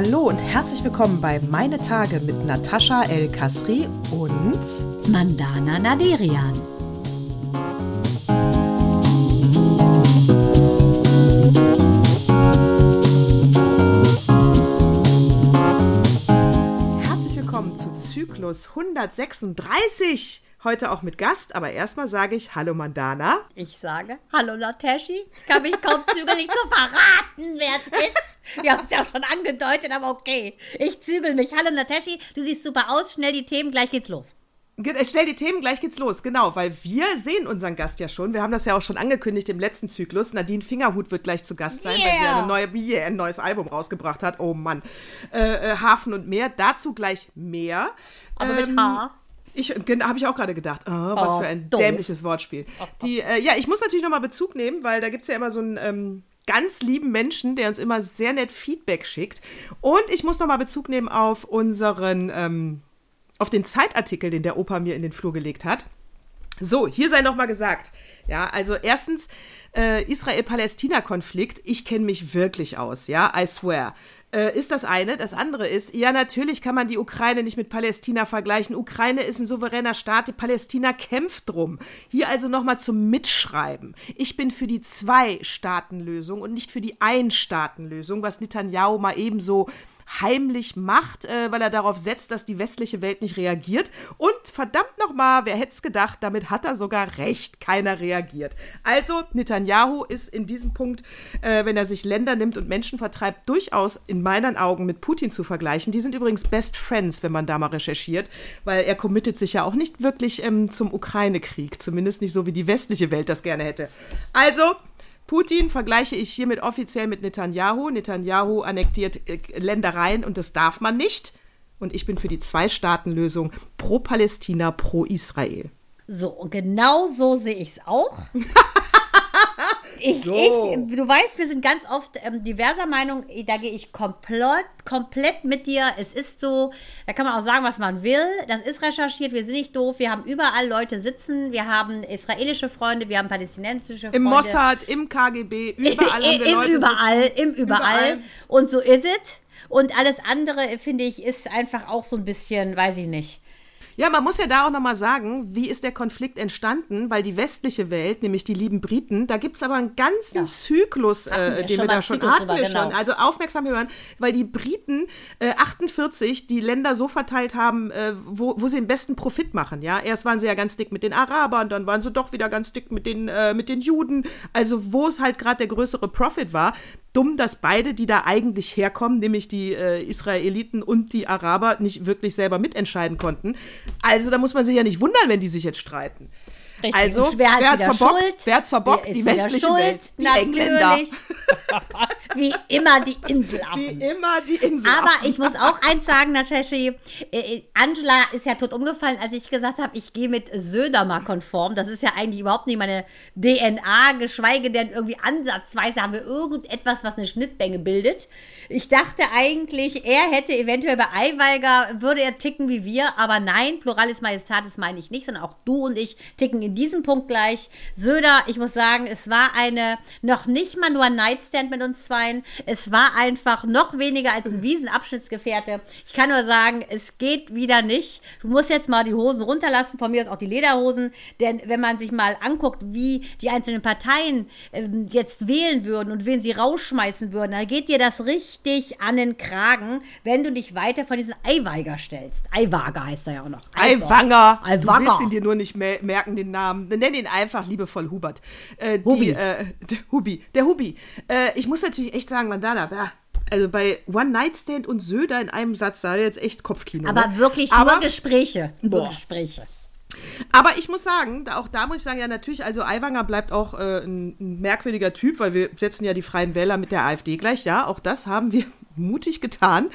Hallo und herzlich willkommen bei Meine Tage mit Natascha El Kasri und Mandana Naderian. Herzlich willkommen zu Zyklus 136. Heute auch mit Gast, aber erstmal sage ich Hallo Mandana. Ich sage Hallo Nataschi. Kann mich kaum zügel nicht zu verraten, wer es ist. Wir haben es ja auch schon angedeutet, aber okay. Ich zügel mich. Hallo Nataschi, du siehst super aus. Schnell die Themen, gleich geht's los. Äh, Schnell die Themen, gleich geht's los. Genau, weil wir sehen unseren Gast ja schon. Wir haben das ja auch schon angekündigt im letzten Zyklus. Nadine Fingerhut wird gleich zu Gast sein, weil sie Yeah. eine neue, yeah, ein neues Album rausgebracht hat. Oh Mann. Äh, äh, Hafen und Meer. Dazu gleich mehr. Aber mit Ähm, H. Ich, habe ich auch gerade gedacht, ah, was Oh, für ein doof. dämliches Wortspiel. Die, äh, ja, ich muss natürlich nochmal Bezug nehmen, weil da gibt es ja immer so einen ähm, ganz lieben Menschen, der uns immer sehr nett Feedback schickt. Und ich muss nochmal Bezug nehmen auf unseren, ähm, auf den Zeitartikel, den der Opa mir in den Flur gelegt hat. So, hier sei nochmal gesagt. Ja, also erstens, äh, Israel-Palästina-Konflikt, ich kenne mich wirklich aus, ja, I swear. Äh, ist das eine. Das andere ist, ja, natürlich kann man die Ukraine nicht mit Palästina vergleichen. Ukraine ist ein souveräner Staat, die Palästina kämpft drum. Hier also nochmal zum Mitschreiben. Ich bin für die Zwei-Staaten-Lösung und nicht für die Ein-Staaten-Lösung, was Netanyahu mal ebenso heimlich macht, äh, weil er darauf setzt, dass die westliche Welt nicht reagiert. Und verdammt nochmal, wer hätte es gedacht, damit hat er sogar recht, keiner reagiert. Also Netanyahu ist in diesem Punkt, äh, wenn er sich Länder nimmt und Menschen vertreibt, durchaus in meinen Augen mit Putin zu vergleichen. Die sind übrigens Best Friends, wenn man da mal recherchiert, weil er committet sich ja auch nicht wirklich ähm, zum Ukraine-Krieg, zumindest nicht so, wie die westliche Welt das gerne hätte. Also, Putin vergleiche ich hiermit offiziell mit Netanyahu. Netanyahu annektiert äh, Ländereien und das darf man nicht. Und ich bin für die Zwei-Staaten-Lösung pro Palästina, pro Israel. So, und genau so sehe ich es auch. Ich, So. ich, du weißt, wir sind ganz oft ähm, diverser Meinung. Da gehe ich komplett, komplett mit dir. Es ist so, da kann man auch sagen, was man will. Das ist recherchiert. Wir sind nicht doof. Wir haben überall Leute sitzen. Wir haben israelische Freunde, wir haben palästinensische Freunde. Im Mossad, im KGB, überall haben wir Im Leute überall, sitzen. im überall. Überall. Und so ist es. Und alles andere, finde ich, ist einfach auch so ein bisschen, weiß ich nicht. Ja, man muss ja da auch nochmal sagen, wie ist der Konflikt entstanden? Weil die westliche Welt, nämlich die lieben Briten, da gibt es aber einen ganzen Ja. Zyklus, äh, den wir da schon Zyklus hatten. Wir genau. schon. Also aufmerksam hören, weil die Briten äh, 48 die Länder so verteilt haben, äh, wo, wo sie den besten Profit machen. Ja, erst waren sie ja ganz dick mit den Arabern, dann waren sie doch wieder ganz dick mit den, äh, mit den Juden. Also wo es halt gerade der größere Profit war. Dumm, dass beide, die da eigentlich herkommen, nämlich die äh, Israeliten und die Araber, nicht wirklich selber mitentscheiden konnten. Also da muss man sich ja nicht wundern, wenn die sich jetzt streiten. Richtig. Also, Und wer, wer hat's wieder verbockt? Schuld? Wer hat's verbockt? Wer Die westliche schuld? Welt, die Natürlich. Engländer. Wie immer die Wie Inselaffen. immer die Insel. Aber ich muss auch eins sagen, Nataschi, äh, Angela ist ja tot umgefallen, als ich gesagt habe, ich gehe mit Söder mal konform. Das ist ja eigentlich überhaupt nicht meine DNA, geschweige denn irgendwie ansatzweise haben wir irgendetwas, was eine Schnittmenge bildet. Ich dachte eigentlich, er hätte eventuell bei Eiweiger, würde er ticken wie wir, aber nein, Pluralis Majestatis meine ich nicht, sondern auch du und ich ticken in diesem Punkt gleich. Söder, ich muss sagen, es war eine, noch nicht mal nur ein Nightstand mit uns zweien, es war einfach noch weniger als ein Wiesenabschnittsgefährte. Ich kann nur sagen, es geht wieder nicht. Du musst jetzt mal die Hosen runterlassen, von mir aus auch die Lederhosen, denn wenn man sich mal anguckt, wie die einzelnen Parteien ähm, jetzt wählen würden und wen sie rausschmeißen würden, da geht dir das richtig an den Kragen, wenn du dich weiter von diesen Eiweiger stellst. Eiwager heißt er ja auch noch. Aiwanger. Du Aiwanger. willst ihn dir nur nicht mer merken, den Namen. Nenn ihn einfach liebevoll Hubert. Äh, Hubi. Die, äh, der Hubi. Der Hubi. Äh, ich muss natürlich echt sagen, Mandana, ja, also bei One Night Stand und Söder in einem Satz, da jetzt echt Kopfkino. Aber ne? wirklich Aber- nur Gespräche. Nur Boah. Gespräche. Aber ich muss sagen, auch da muss ich sagen, ja natürlich, also Aiwanger bleibt auch äh, ein, ein merkwürdiger Typ, weil wir setzen ja die Freien Wähler mit der AfD gleich. Ja, auch das haben wir mutig getan.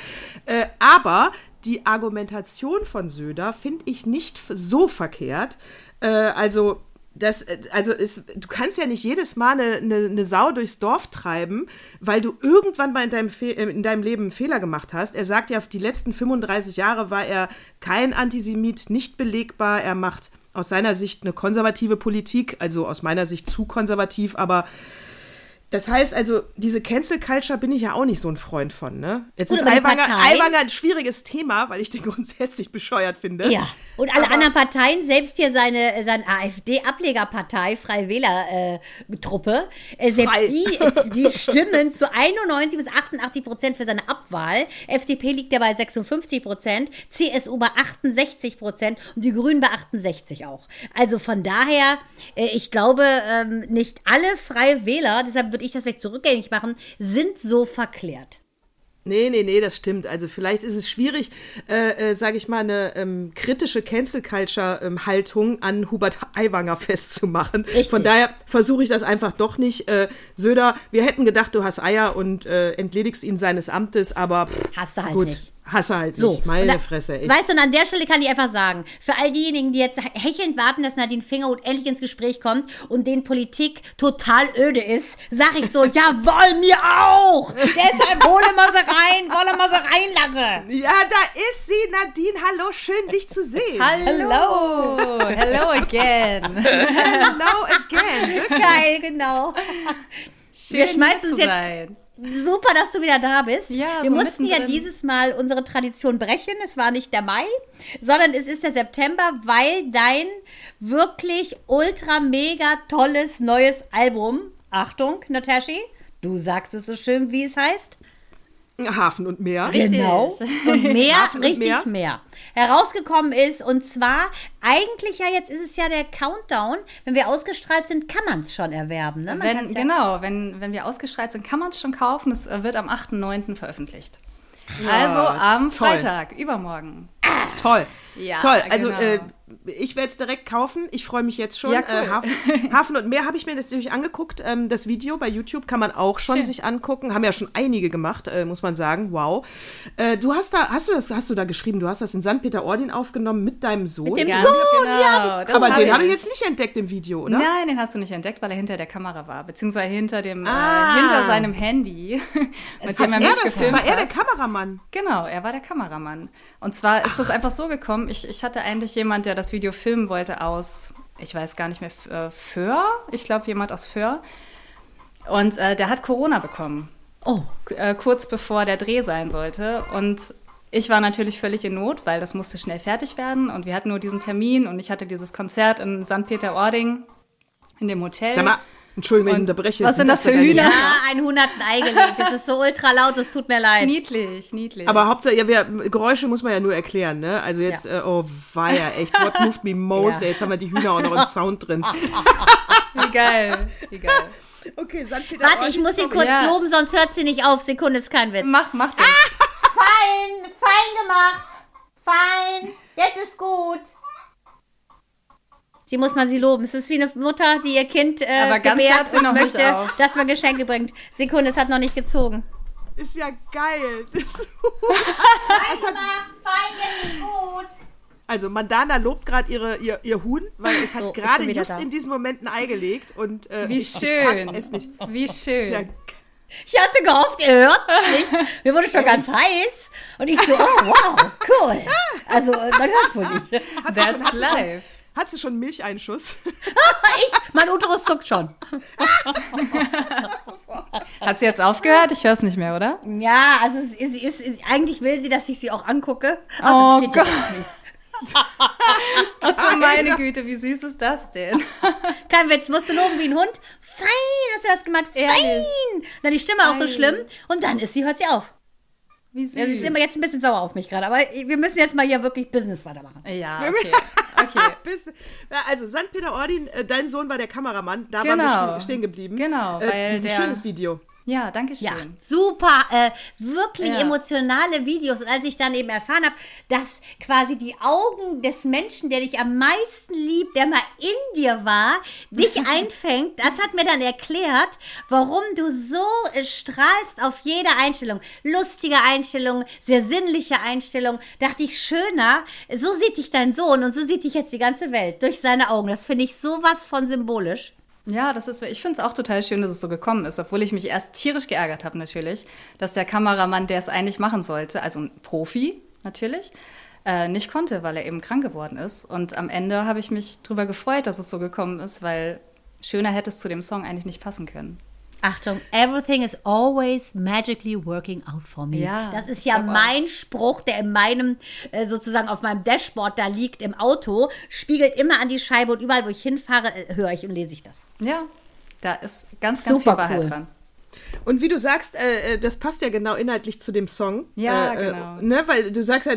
Äh, aber die Argumentation von Söder finde ich nicht so verkehrt. Äh, also das, äh, also ist, du kannst ja nicht jedes Mal eine, eine, eine Sau durchs Dorf treiben, weil du irgendwann mal in deinem, äh, in deinem Leben einen Fehler gemacht hast. Er sagt ja, die letzten 35 Jahre war er kein Antisemit, nicht belegbar. Er macht aus seiner Sicht eine konservative Politik, also aus meiner Sicht zu konservativ, aber Das heißt also, diese Cancel Culture bin ich ja auch nicht so ein Freund von, ne? Jetzt Gut, ist Aiwanger, Aiwanger ein schwieriges Thema, weil ich den grundsätzlich bescheuert finde. Ja, und alle Aber- anderen Parteien, selbst hier seine, seine AfD-Ablegerpartei, Freiwähler-Truppe, äh, selbst Frei. die, äh, die stimmen zu 91 bis 88 Prozent für seine Abwahl. FDP liegt ja bei 56 Prozent, CSU bei 68 Prozent und die Grünen bei 68 auch. Also von daher, äh, ich glaube, ähm, nicht alle Freie Wähler, deshalb würde ich das vielleicht zurückgängig machen, sind so verklärt. Nee, nee, nee, das stimmt. Also vielleicht ist es schwierig, äh, äh, sage ich mal, eine ähm, kritische Cancel-Culture-Haltung an Hubert Aiwanger festzumachen. Richtig. Von daher versuche ich das einfach doch nicht. Äh, Söder, wir hätten gedacht, du hast Eier und äh, entledigst ihn seines Amtes, aber pff, Hast du halt gut, nicht. Hast du halt So, nicht. Meine da- Fresse, echt. Weißt du, und an der Stelle kann ich einfach sagen, für all diejenigen, die jetzt hechelnd warten, dass Nadine Fingerhut endlich ins Gespräch kommt und denen Politik total öde ist, sag ich so, jawohl, mir auch! Deshalb hole mal sie rein, wolle mal sie reinlassen! Ja, da ist sie, Nadine. Hallo, schön, dich zu sehen. Hallo! Hello again! Hello again. Wirklich. Geil, genau. Schön, Wir schmeißen uns jetzt- sein. Super, dass du wieder da bist. Ja, Wir so mussten ja mittendrin. dieses Mal unsere Tradition brechen. Es war nicht der Mai, sondern es ist der September, weil dein wirklich ultra mega tolles neues Album, Achtung, Nataschi, du sagst es so schön, wie es heißt. Hafen und Meer. Richtig. Genau. Und mehr, Hafen und richtig mehr. mehr. Herausgekommen ist, und zwar, eigentlich ja, jetzt ist es ja der Countdown. Wenn wir ausgestrahlt sind, kann man es schon erwerben. Ne? Man Wenn, ja, genau, wenn, wenn wir ausgestrahlt sind, kann man es schon kaufen. Es äh, wird am 8.9. veröffentlicht. also am toll. Freitag, übermorgen. Toll. Ja, Toll. Also genau. äh, ich werde es direkt kaufen. Ich freue mich jetzt schon. Ja, cool. äh, Hafen, Hafen und Meer habe ich mir natürlich angeguckt. Ähm, das Video bei YouTube kann man auch schon Schön. sich angucken. Haben ja schon einige gemacht, äh, muss man sagen. Wow. Äh, du hast da, hast du das, hast du da geschrieben? Du hast das in St. Peter-Ording aufgenommen mit deinem Sohn. dem Ganz Sohn, genau. das Aber hab den habe ich jetzt nicht entdeckt im Video, oder? Nein, den hast du nicht entdeckt, weil er hinter der Kamera war, beziehungsweise hinter dem, Ah. äh, hinter seinem Handy, mit dem Ach, er er mich das, gefilmt war er der. Kameramann? Genau, er war der Kameramann. Und zwar ist das einfach so gekommen, ich, ich hatte eigentlich jemand, der das Video filmen wollte aus, ich weiß gar nicht mehr, äh, Föhr? Ich glaube, jemand aus Föhr. Und äh, der hat Corona bekommen, Oh, äh, kurz bevor der Dreh sein sollte. Und ich war natürlich völlig in Not, weil das musste schnell fertig werden. Und wir hatten nur diesen Termin und ich hatte dieses Konzert in St. Peter-Ording in dem Hotel. Sag mal, Entschuldigung, wenn ich unterbreche. was sind das für deine Hühner? ja, ein Huhn hat ein Ei gelegt. Das ist so ultra laut, es tut mir leid. Niedlich, niedlich. Aber Hauptsache, ja, wir, Geräusche muss man ja nur erklären, ne? Also jetzt, äh, oh weia, echt, what moved me most? Ja. Jetzt haben wir die Hühner auch noch im Sound drin. wie geil, wie geil. Okay, St. Peter Warte, ich muss sie kurz Ja. loben, sonst hört sie nicht auf. Sekunde, ist kein Witz. Mach, mach den. Fein, fein gemacht. Fein, jetzt ist gut. Sie muss man sie loben. Es ist wie eine Mutter, die ihr Kind äh, Aber ganz gebärt und möchte, auf. dass man Geschenke bringt. Sekunde, es hat noch nicht gezogen. Ist ja geil. Das- ist gut. also Mandana lobt gerade ihre, ihr, ihr Huhn, weil es hat So, gerade just da. in diesem Moment ein Ei gelegt. Und, äh, Wie schön. Ich es nicht. Wie Ist ja, schön. Ich hatte gehofft, ihr hört nicht. Mir wurde schon ganz heiß. Und ich so, oh wow, cool. Also, man hört wohl nicht. That's life. Hat sie schon einen Milcheinschuss? Ich, mein Uterus zuckt schon. Hat sie jetzt aufgehört? Ich höre es nicht mehr, oder? Ja, also es ist, eigentlich will sie, dass ich sie auch angucke. Oh Aber es geht Gott. Oh, meine Güte, wie süß ist das denn? Kein Witz, musst du loben wie ein Hund. Fein, hast du das gemacht? Fein. Ehrlich? Dann die Stimme auch so schlimm. Und dann ist sie, hört sie auf. Wie süß. Ja, sie ist immer jetzt ein bisschen sauer auf mich gerade. Aber wir müssen jetzt mal hier wirklich Business weitermachen. ja, okay. Okay. Also St. Peter-Ording, äh, dein Sohn war der Kameramann, da Genau. waren wir ste- stehen geblieben. Genau, äh, weil das ist ein schönes Video. Ja, danke schön. Ja, super, äh, wirklich Ja. emotionale Videos. Und als ich dann eben erfahren habe, dass quasi die Augen des Menschen, der dich am meisten liebt, der mal in dir war, dich einfängt, das hat mir dann erklärt, warum du so äh, strahlst auf jede Einstellung. Lustige Einstellung, sehr sinnliche Einstellung. Dachte ich, schöner, so sieht dich dein Sohn und so sieht dich jetzt die ganze Welt durch seine Augen. Das finde ich sowas von symbolisch. Ja, das ist, ich finde es auch total schön, dass es so gekommen ist, obwohl ich mich erst tierisch geärgert habe natürlich, dass der Kameramann, der es eigentlich machen sollte, also ein Profi natürlich, äh, nicht konnte, weil er eben krank geworden ist. Und am Ende habe ich mich drüber gefreut, dass es so gekommen ist, weil schöner hätte es zu dem Song eigentlich nicht passen können. Achtung, everything is always magically working out for me. Ja, das ist ja glaub auch. mein Spruch, der in meinem, äh, sozusagen auf meinem Dashboard da liegt im Auto, spiegelt immer an die Scheibe und überall, wo ich hinfahre, äh, höre ich und lese ich das. Ja, da ist ganz, ganz Super viel Wahrheit cool. dran. Und wie du sagst, äh, äh, das passt ja genau inhaltlich zu dem Song. Ja, äh, genau. Äh, ne, weil du sagst ja,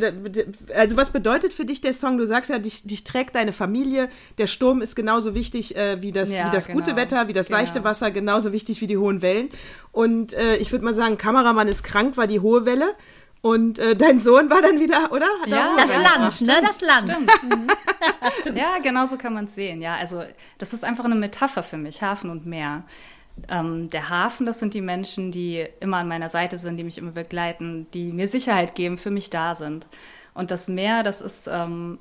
also was bedeutet für dich der Song? Du sagst ja, dich, dich trägt deine Familie. Der Sturm ist genauso wichtig äh, wie das, Ja, wie das gute genau. Wetter, wie das Genau. seichte Wasser, genauso wichtig wie die hohen Wellen. Und äh, ich würde mal sagen, Kameramann ist krank, war die hohe Welle. Und äh, dein Sohn war dann wieder, oder? Hat Ja, auch Das Land, ne? Das Land. Ja, genau so kann man es sehen. Ja, also das ist einfach eine Metapher für mich, Hafen und Meer. Ähm, der Hafen, das sind die Menschen, die immer an meiner Seite sind, die mich immer begleiten, die mir Sicherheit geben, für mich da sind. Und das Meer, das ist ähm,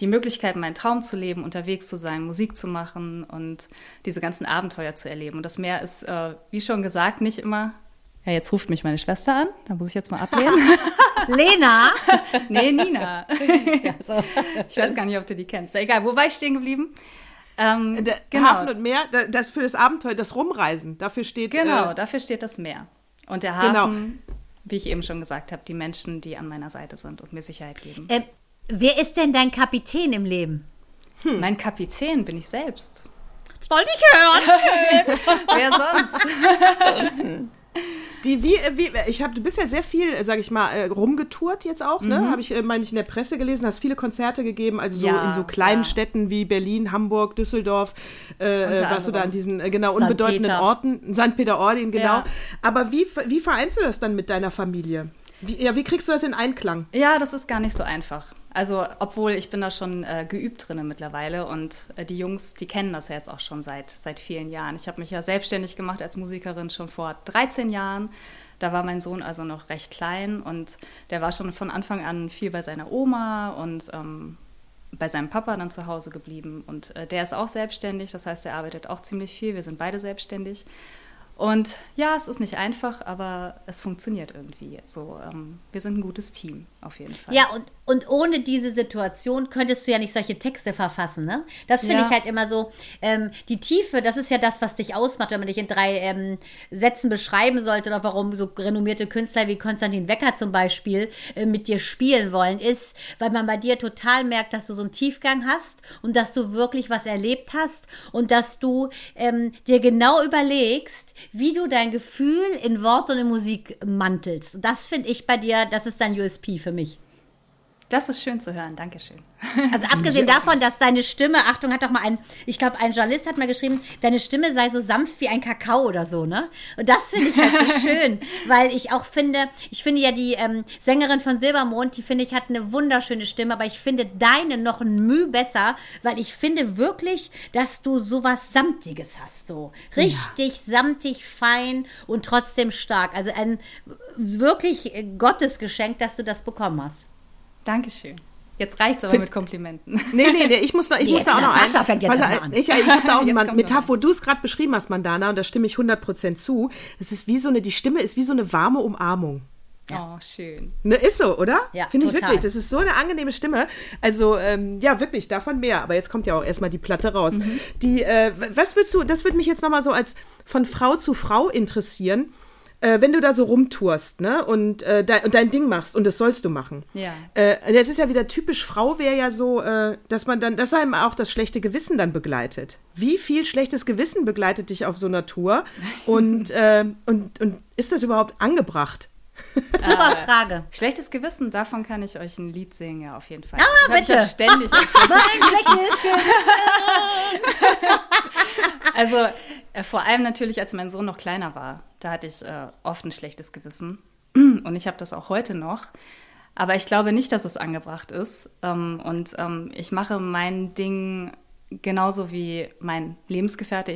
die Möglichkeit, meinen Traum zu leben, unterwegs zu sein, Musik zu machen und diese ganzen Abenteuer zu erleben. Und das Meer ist, äh, wie schon gesagt, nicht immer. Ja, jetzt ruft mich meine Schwester an. Da muss ich jetzt mal ablehnen. Lena. nee, Nina. so. Ich weiß gar nicht, ob du die kennst. Egal, wo war ich stehen geblieben? Ähm, Der genau, Hafen und Meer, da- das für das Abenteuer, das Rumreisen, dafür steht. genau, Äh, dafür steht das Meer. Und der Genau. Hafen, wie ich eben schon gesagt habe, die Menschen, die an meiner Seite sind und mir Sicherheit geben. Ähm, wer ist denn dein Kapitän im Leben? Mein Kapitän bin ich selbst. Das wollte ich hören. Wer sonst? Die, wie, äh, wie, ich habe, du bist ja sehr viel, äh, sag ich mal, äh, rumgetourt jetzt auch, ne? Habe ich, äh, meine ich, in der Presse gelesen, hast viele Konzerte gegeben, also so Ja, in so kleinen ja. Städten wie Berlin, Hamburg, Düsseldorf, äh, äh, warst du da an diesen äh, genau unbedeutenden Peter. Orten, St. Peter-Ording, genau. Ja. Aber wie, wie vereinst du das dann mit deiner Familie? Wie, ja, wie kriegst du das in Einklang? Ja, das ist gar nicht so einfach. Also, obwohl ich bin da schon äh, geübt drinne mittlerweile und äh, die Jungs, die kennen das ja jetzt auch schon seit, seit vielen Jahren. Ich habe mich ja selbstständig gemacht als Musikerin schon vor 13 Jahren. Da war mein Sohn also noch recht klein und der war schon von Anfang an viel bei seiner Oma und ähm, bei seinem Papa dann zu Hause geblieben. Und äh, der ist auch selbstständig, das heißt, er arbeitet auch ziemlich viel. Wir sind beide selbstständig. Und ja, es ist nicht einfach, aber es funktioniert irgendwie. So, ähm, wir sind ein gutes Team, auf jeden Fall. Ja, und, und ohne diese Situation könntest du ja nicht solche Texte verfassen, ne? Das finde Ja. ich halt immer so, ähm, die Tiefe, das ist ja das, was dich ausmacht, wenn man dich in drei ähm, Sätzen beschreiben sollte, oder warum so renommierte Künstler wie Konstantin Wecker zum Beispiel äh, mit dir spielen wollen, ist, weil man bei dir total merkt, dass du so einen Tiefgang hast und dass du wirklich was erlebt hast und dass du ähm, dir genau überlegst, wie du dein Gefühl in Wort und in Musik mantelst. Das finde ich bei dir, das ist dein USP für mich. Das ist schön zu hören, Dankeschön. Also abgesehen davon, dass deine Stimme, Achtung, hat doch mal ein, ich glaube, ein Journalist hat mal geschrieben, deine Stimme sei so sanft wie ein Kakao oder so, ne? Und das finde ich halt so schön, weil ich auch finde, ich finde ja die ähm, Sängerin von Silbermond, die finde ich hat eine wunderschöne Stimme, aber ich finde deine noch ein Müh besser, weil ich finde wirklich, dass du sowas Samtiges hast, so richtig samtig, fein und trotzdem stark. Also ein wirklich Gottesgeschenk, dass du das bekommen hast. Dankeschön. Jetzt reicht's aber mit Komplimenten. Nee, nee, nee, ich muss, noch, ich Nee, muss da auch noch Natascha ein, fängt jetzt an. Ich, ich habe da auch kommt Metapher, wo du es gerade beschrieben hast, Mandana, und da stimme ich 100% zu. Es ist wie so eine, die Stimme ist wie so eine warme Umarmung. Oh, schön. Ne, ist so, oder? Ja, Finde ich total. wirklich. Das ist so eine angenehme Stimme. Also, ähm, ja, wirklich, davon mehr. Aber jetzt kommt ja auch erstmal die Platte raus. Mhm. Die, äh, was würdest du, das würde mich jetzt nochmal so als von Frau zu Frau interessieren, äh, wenn du da so rumtourst, ne? Und, äh, de und dein Ding machst, und das sollst du machen. Ja. Äh, das ist ja wieder typisch Frau, wäre ja so, äh, dass man dann, dass einem auch das schlechte Gewissen dann begleitet. Wie viel schlechtes Gewissen begleitet dich auf so einer Tour? Und, äh, und, und ist das überhaupt angebracht? Super Frage. Schlechtes Gewissen, davon kann ich euch ein Lied singen, ja, auf jeden Fall. Ah, bitte. Ich ständig ein Mein schlechtes Gewissen. Also äh, vor allem natürlich, als mein Sohn noch kleiner war, da hatte ich äh, oft ein schlechtes Gewissen. Und ich habe das auch heute noch. Aber ich glaube nicht, dass es angebracht ist. Ähm, und ähm, ich mache mein Ding genauso wie mein Lebensgefährte,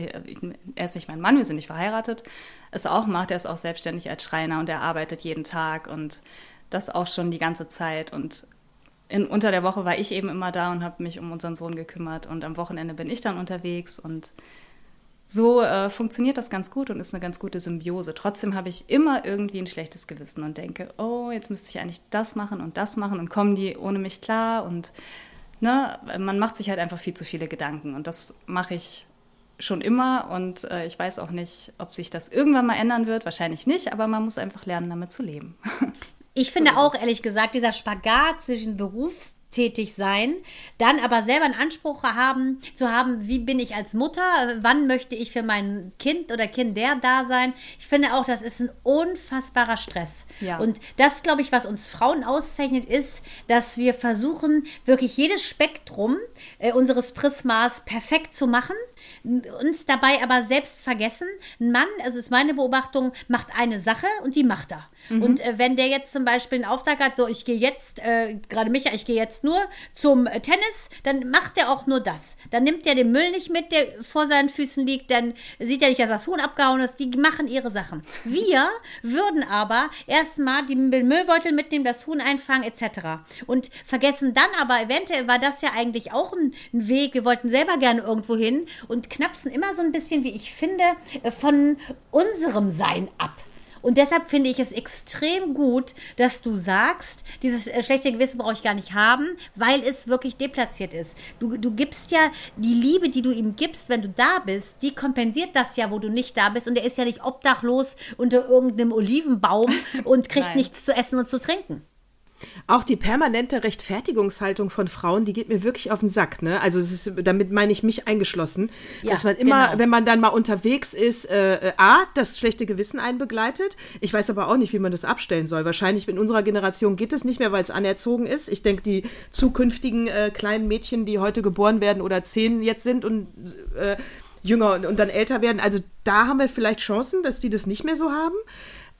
er ist nicht mein Mann, wir sind nicht verheiratet, es auch macht. Er ist auch selbstständig als Schreiner und er arbeitet jeden Tag und das auch schon die ganze Zeit. Und in, unter der Woche war ich eben immer da und habe mich um unseren Sohn gekümmert und am Wochenende bin ich dann unterwegs und so äh, funktioniert das ganz gut und ist eine ganz gute Symbiose. Trotzdem habe ich immer irgendwie ein schlechtes Gewissen und denke, oh, jetzt müsste ich eigentlich das machen und das machen und kommen die ohne mich klar und ne, man macht sich halt einfach viel zu viele Gedanken und das mache ich schon immer und äh, ich weiß auch nicht, ob sich das irgendwann mal ändern wird. Wahrscheinlich nicht, aber man muss einfach lernen, damit zu leben. Ich finde auch, ehrlich gesagt, dieser Spagat zwischen Berufs tätig sein, dann aber selber einen Anspruch haben, zu haben, wie bin ich als Mutter, wann möchte ich für mein Kind oder Kind der da sein. Ich finde auch, das ist ein unfassbarer Stress. Ja. Und das, glaube ich, was uns Frauen auszeichnet, ist, dass wir versuchen, wirklich jedes Spektrum äh, unseres Prismas perfekt zu machen, uns dabei aber selbst vergessen. Ein Mann, also ist meine Beobachtung, macht eine Sache und die macht er. Mhm. Und äh, wenn der jetzt zum Beispiel einen Auftrag hat, so ich gehe jetzt, äh, gerade Micha, ich gehe jetzt nur zum äh, Tennis, dann macht er auch nur das. Dann nimmt er den Müll nicht mit, der vor seinen Füßen liegt, dann sieht er nicht, dass das Huhn abgehauen ist. Die machen ihre Sachen. Wir würden aber erstmal den Müllbeutel mitnehmen, das Huhn einfangen etc. Und vergessen dann aber, eventuell war das ja eigentlich auch ein, ein Weg, wir wollten selber gerne irgendwo hin und knapsen immer so ein bisschen, wie ich finde, äh, von unserem Sein ab. Und deshalb finde ich es extrem gut, dass du sagst, dieses äh, schlechte Gewissen brauche ich gar nicht haben, weil es wirklich deplatziert ist. Du, du gibst ja die Liebe, die du ihm gibst, wenn du da bist, die kompensiert das ja, wo du nicht da bist. Und er ist ja nicht obdachlos unter irgendeinem Olivenbaum und kriegt nichts zu essen und zu trinken. Auch die permanente Rechtfertigungshaltung von Frauen, die geht mir wirklich auf den Sack. Ne? Also ist, damit meine ich mich eingeschlossen, ja, dass man immer, genau. wenn man dann mal unterwegs ist, äh, äh, a das schlechte Gewissen einbegleitet. Ich weiß aber auch nicht, wie man das abstellen soll. Wahrscheinlich in unserer Generation geht es nicht mehr, weil es anerzogen ist. Ich denke, die zukünftigen äh, kleinen Mädchen, die heute geboren werden oder zehn jetzt sind und äh, jünger und, und dann älter werden, also da haben wir vielleicht Chancen, dass die das nicht mehr so haben.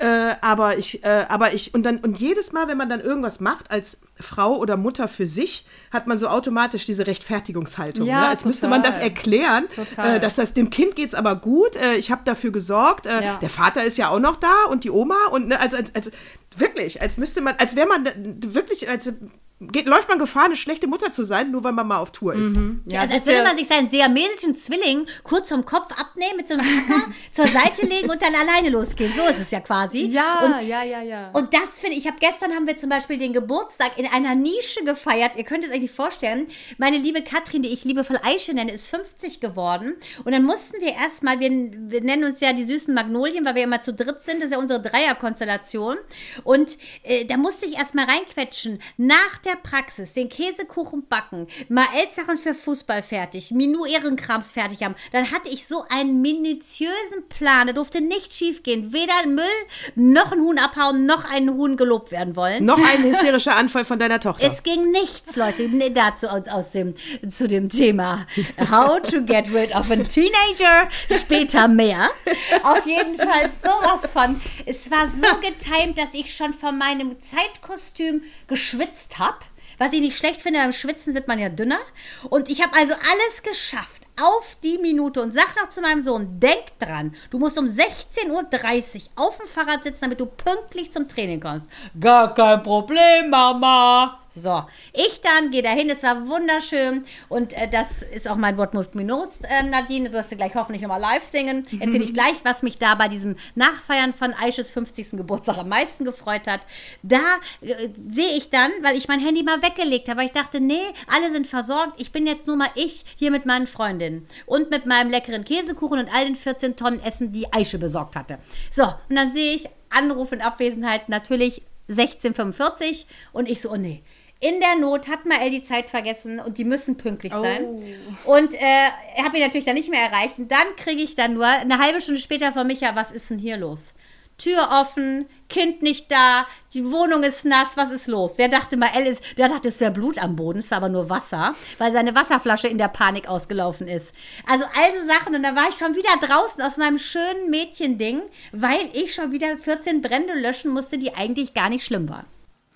Äh, aber ich, äh, aber ich, und dann, und jedes Mal, wenn man dann irgendwas macht als Frau oder Mutter für sich, hat man so automatisch diese Rechtfertigungshaltung. Ja, ne? Als total. müsste man das erklären, äh, dass das dem Kind geht's aber gut, äh, ich habe dafür gesorgt, äh, ja. der Vater ist ja auch noch da und die Oma und ne, als, als, als wirklich, als müsste man, als wäre man wirklich, als geht, läuft man Gefahr, eine schlechte Mutter zu sein, nur weil man mal auf Tour ist. Mhm. Ja, also als würde man sich seinen siamesischen Zwilling kurz vom Kopf abnehmen, mit so einem Hacker zur Seite legen und dann alleine losgehen. So ist es ja quasi. Ja, und, ja, ja, ja. Und das finde ich, ich habe gestern haben wir zum Beispiel den Geburtstag in einer Nische gefeiert. Ihr könnt es euch nicht vorstellen. Meine liebe Katrin, die ich liebevoll Aische nenne, ist 50 geworden. Und dann mussten wir erstmal, wir, wir nennen uns ja die süßen Magnolien, weil wir immer zu dritt sind. Das ist ja unsere Dreierkonstellation. Und äh, da musste ich erstmal reinquetschen. Nach der der Praxis den Käsekuchen backen, mal Elsachen für Fußball fertig, Minu Ehrenkrams fertig haben, dann hatte ich so einen minutiösen Plan. Da durfte nicht schief gehen. Weder ein Müll, noch ein Huhn abhauen, noch ein Huhn gelobt werden wollen. Noch ein hysterischer Anfall von deiner Tochter. Es ging nichts, Leute, nee, dazu aus, aus dem, zu dem Thema How to get rid of a teenager. Später mehr. Auf jeden Fall sowas von. Es war so getimt, dass ich schon von meinem Zeitkostüm geschwitzt habe. Was ich nicht schlecht finde, beim Schwitzen wird man ja dünner. Und ich habe also alles geschafft auf die Minute und sag noch zu meinem Sohn, denk dran, du musst um 16.30 Uhr auf dem Fahrrad sitzen, damit du pünktlich zum Training kommst. Gar kein Problem, Mama. So, ich dann gehe dahin, es war wunderschön und äh, das ist auch mein Wort Move Minos, äh, Nadine, du wirst du gleich hoffentlich nochmal live singen. Mhm. Erzähle ich gleich, was mich da bei diesem Nachfeiern von Aisches 50. Geburtstag am meisten gefreut hat. Da äh, sehe ich dann, weil ich mein Handy mal weggelegt habe, weil ich dachte, nee, alle sind versorgt, ich bin jetzt nur mal ich hier mit meinen Freundinnen und mit meinem leckeren Käsekuchen und all den 14 Tonnen Essen, die Aische besorgt hatte. So, und dann sehe ich Anruf in Abwesenheit natürlich 1645 und ich so, oh nee in der Not hat Mael die Zeit vergessen und die müssen pünktlich sein. Oh. Und äh, habe ihn natürlich dann nicht mehr erreicht. Und dann kriege ich dann nur eine halbe Stunde später von Micha, was ist denn hier los? Tür offen, Kind nicht da, die Wohnung ist nass, was ist los? Der dachte, Mael ist, der dachte, es wäre Blut am Boden, es war aber nur Wasser, weil seine Wasserflasche in der Panik ausgelaufen ist. Also also Sachen und da war ich schon wieder draußen aus meinem schönen Mädchending, weil ich schon wieder 14 Brände löschen musste, die eigentlich gar nicht schlimm waren.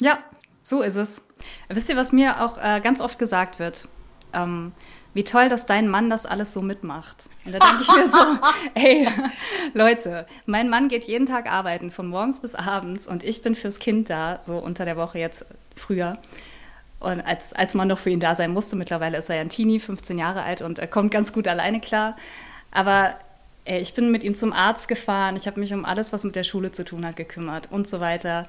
Ja, so ist es. Wisst ihr, was mir auch äh, ganz oft gesagt wird? Ähm, wie toll, dass dein Mann das alles so mitmacht. Und da denke ich mir so, ey, Leute, mein Mann geht jeden Tag arbeiten, von morgens bis abends, und ich bin fürs Kind da, so unter der Woche jetzt früher. Und als, als man noch für ihn da sein musste, mittlerweile ist er ja ein Teenie, 15 Jahre alt und er kommt ganz gut alleine klar. Aber ey, ich bin mit ihm zum Arzt gefahren, ich habe mich um alles, was mit der Schule zu tun hat, gekümmert und so weiter.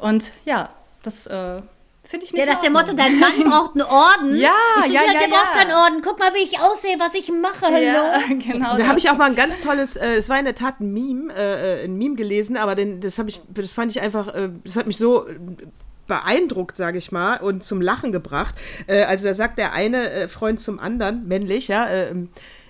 Und ja, das äh, Finde ich nicht Der nach dem Motto, dein Mann braucht einen Orden. Ja, ich so, ja, ja, Der ja. braucht keinen Orden. Guck mal, wie ich aussehe, was ich mache. Hallo. Ja, genau. Da habe ich auch mal ein ganz tolles, äh, es war in der Tat ein Meme, äh, äh, ein Meme gelesen, aber den, das habe ich, das fand ich einfach, äh, das hat mich so äh, beeindruckt, sage ich mal, und zum Lachen gebracht. Äh, also da sagt der eine äh, Freund zum anderen, männlich, ja, äh,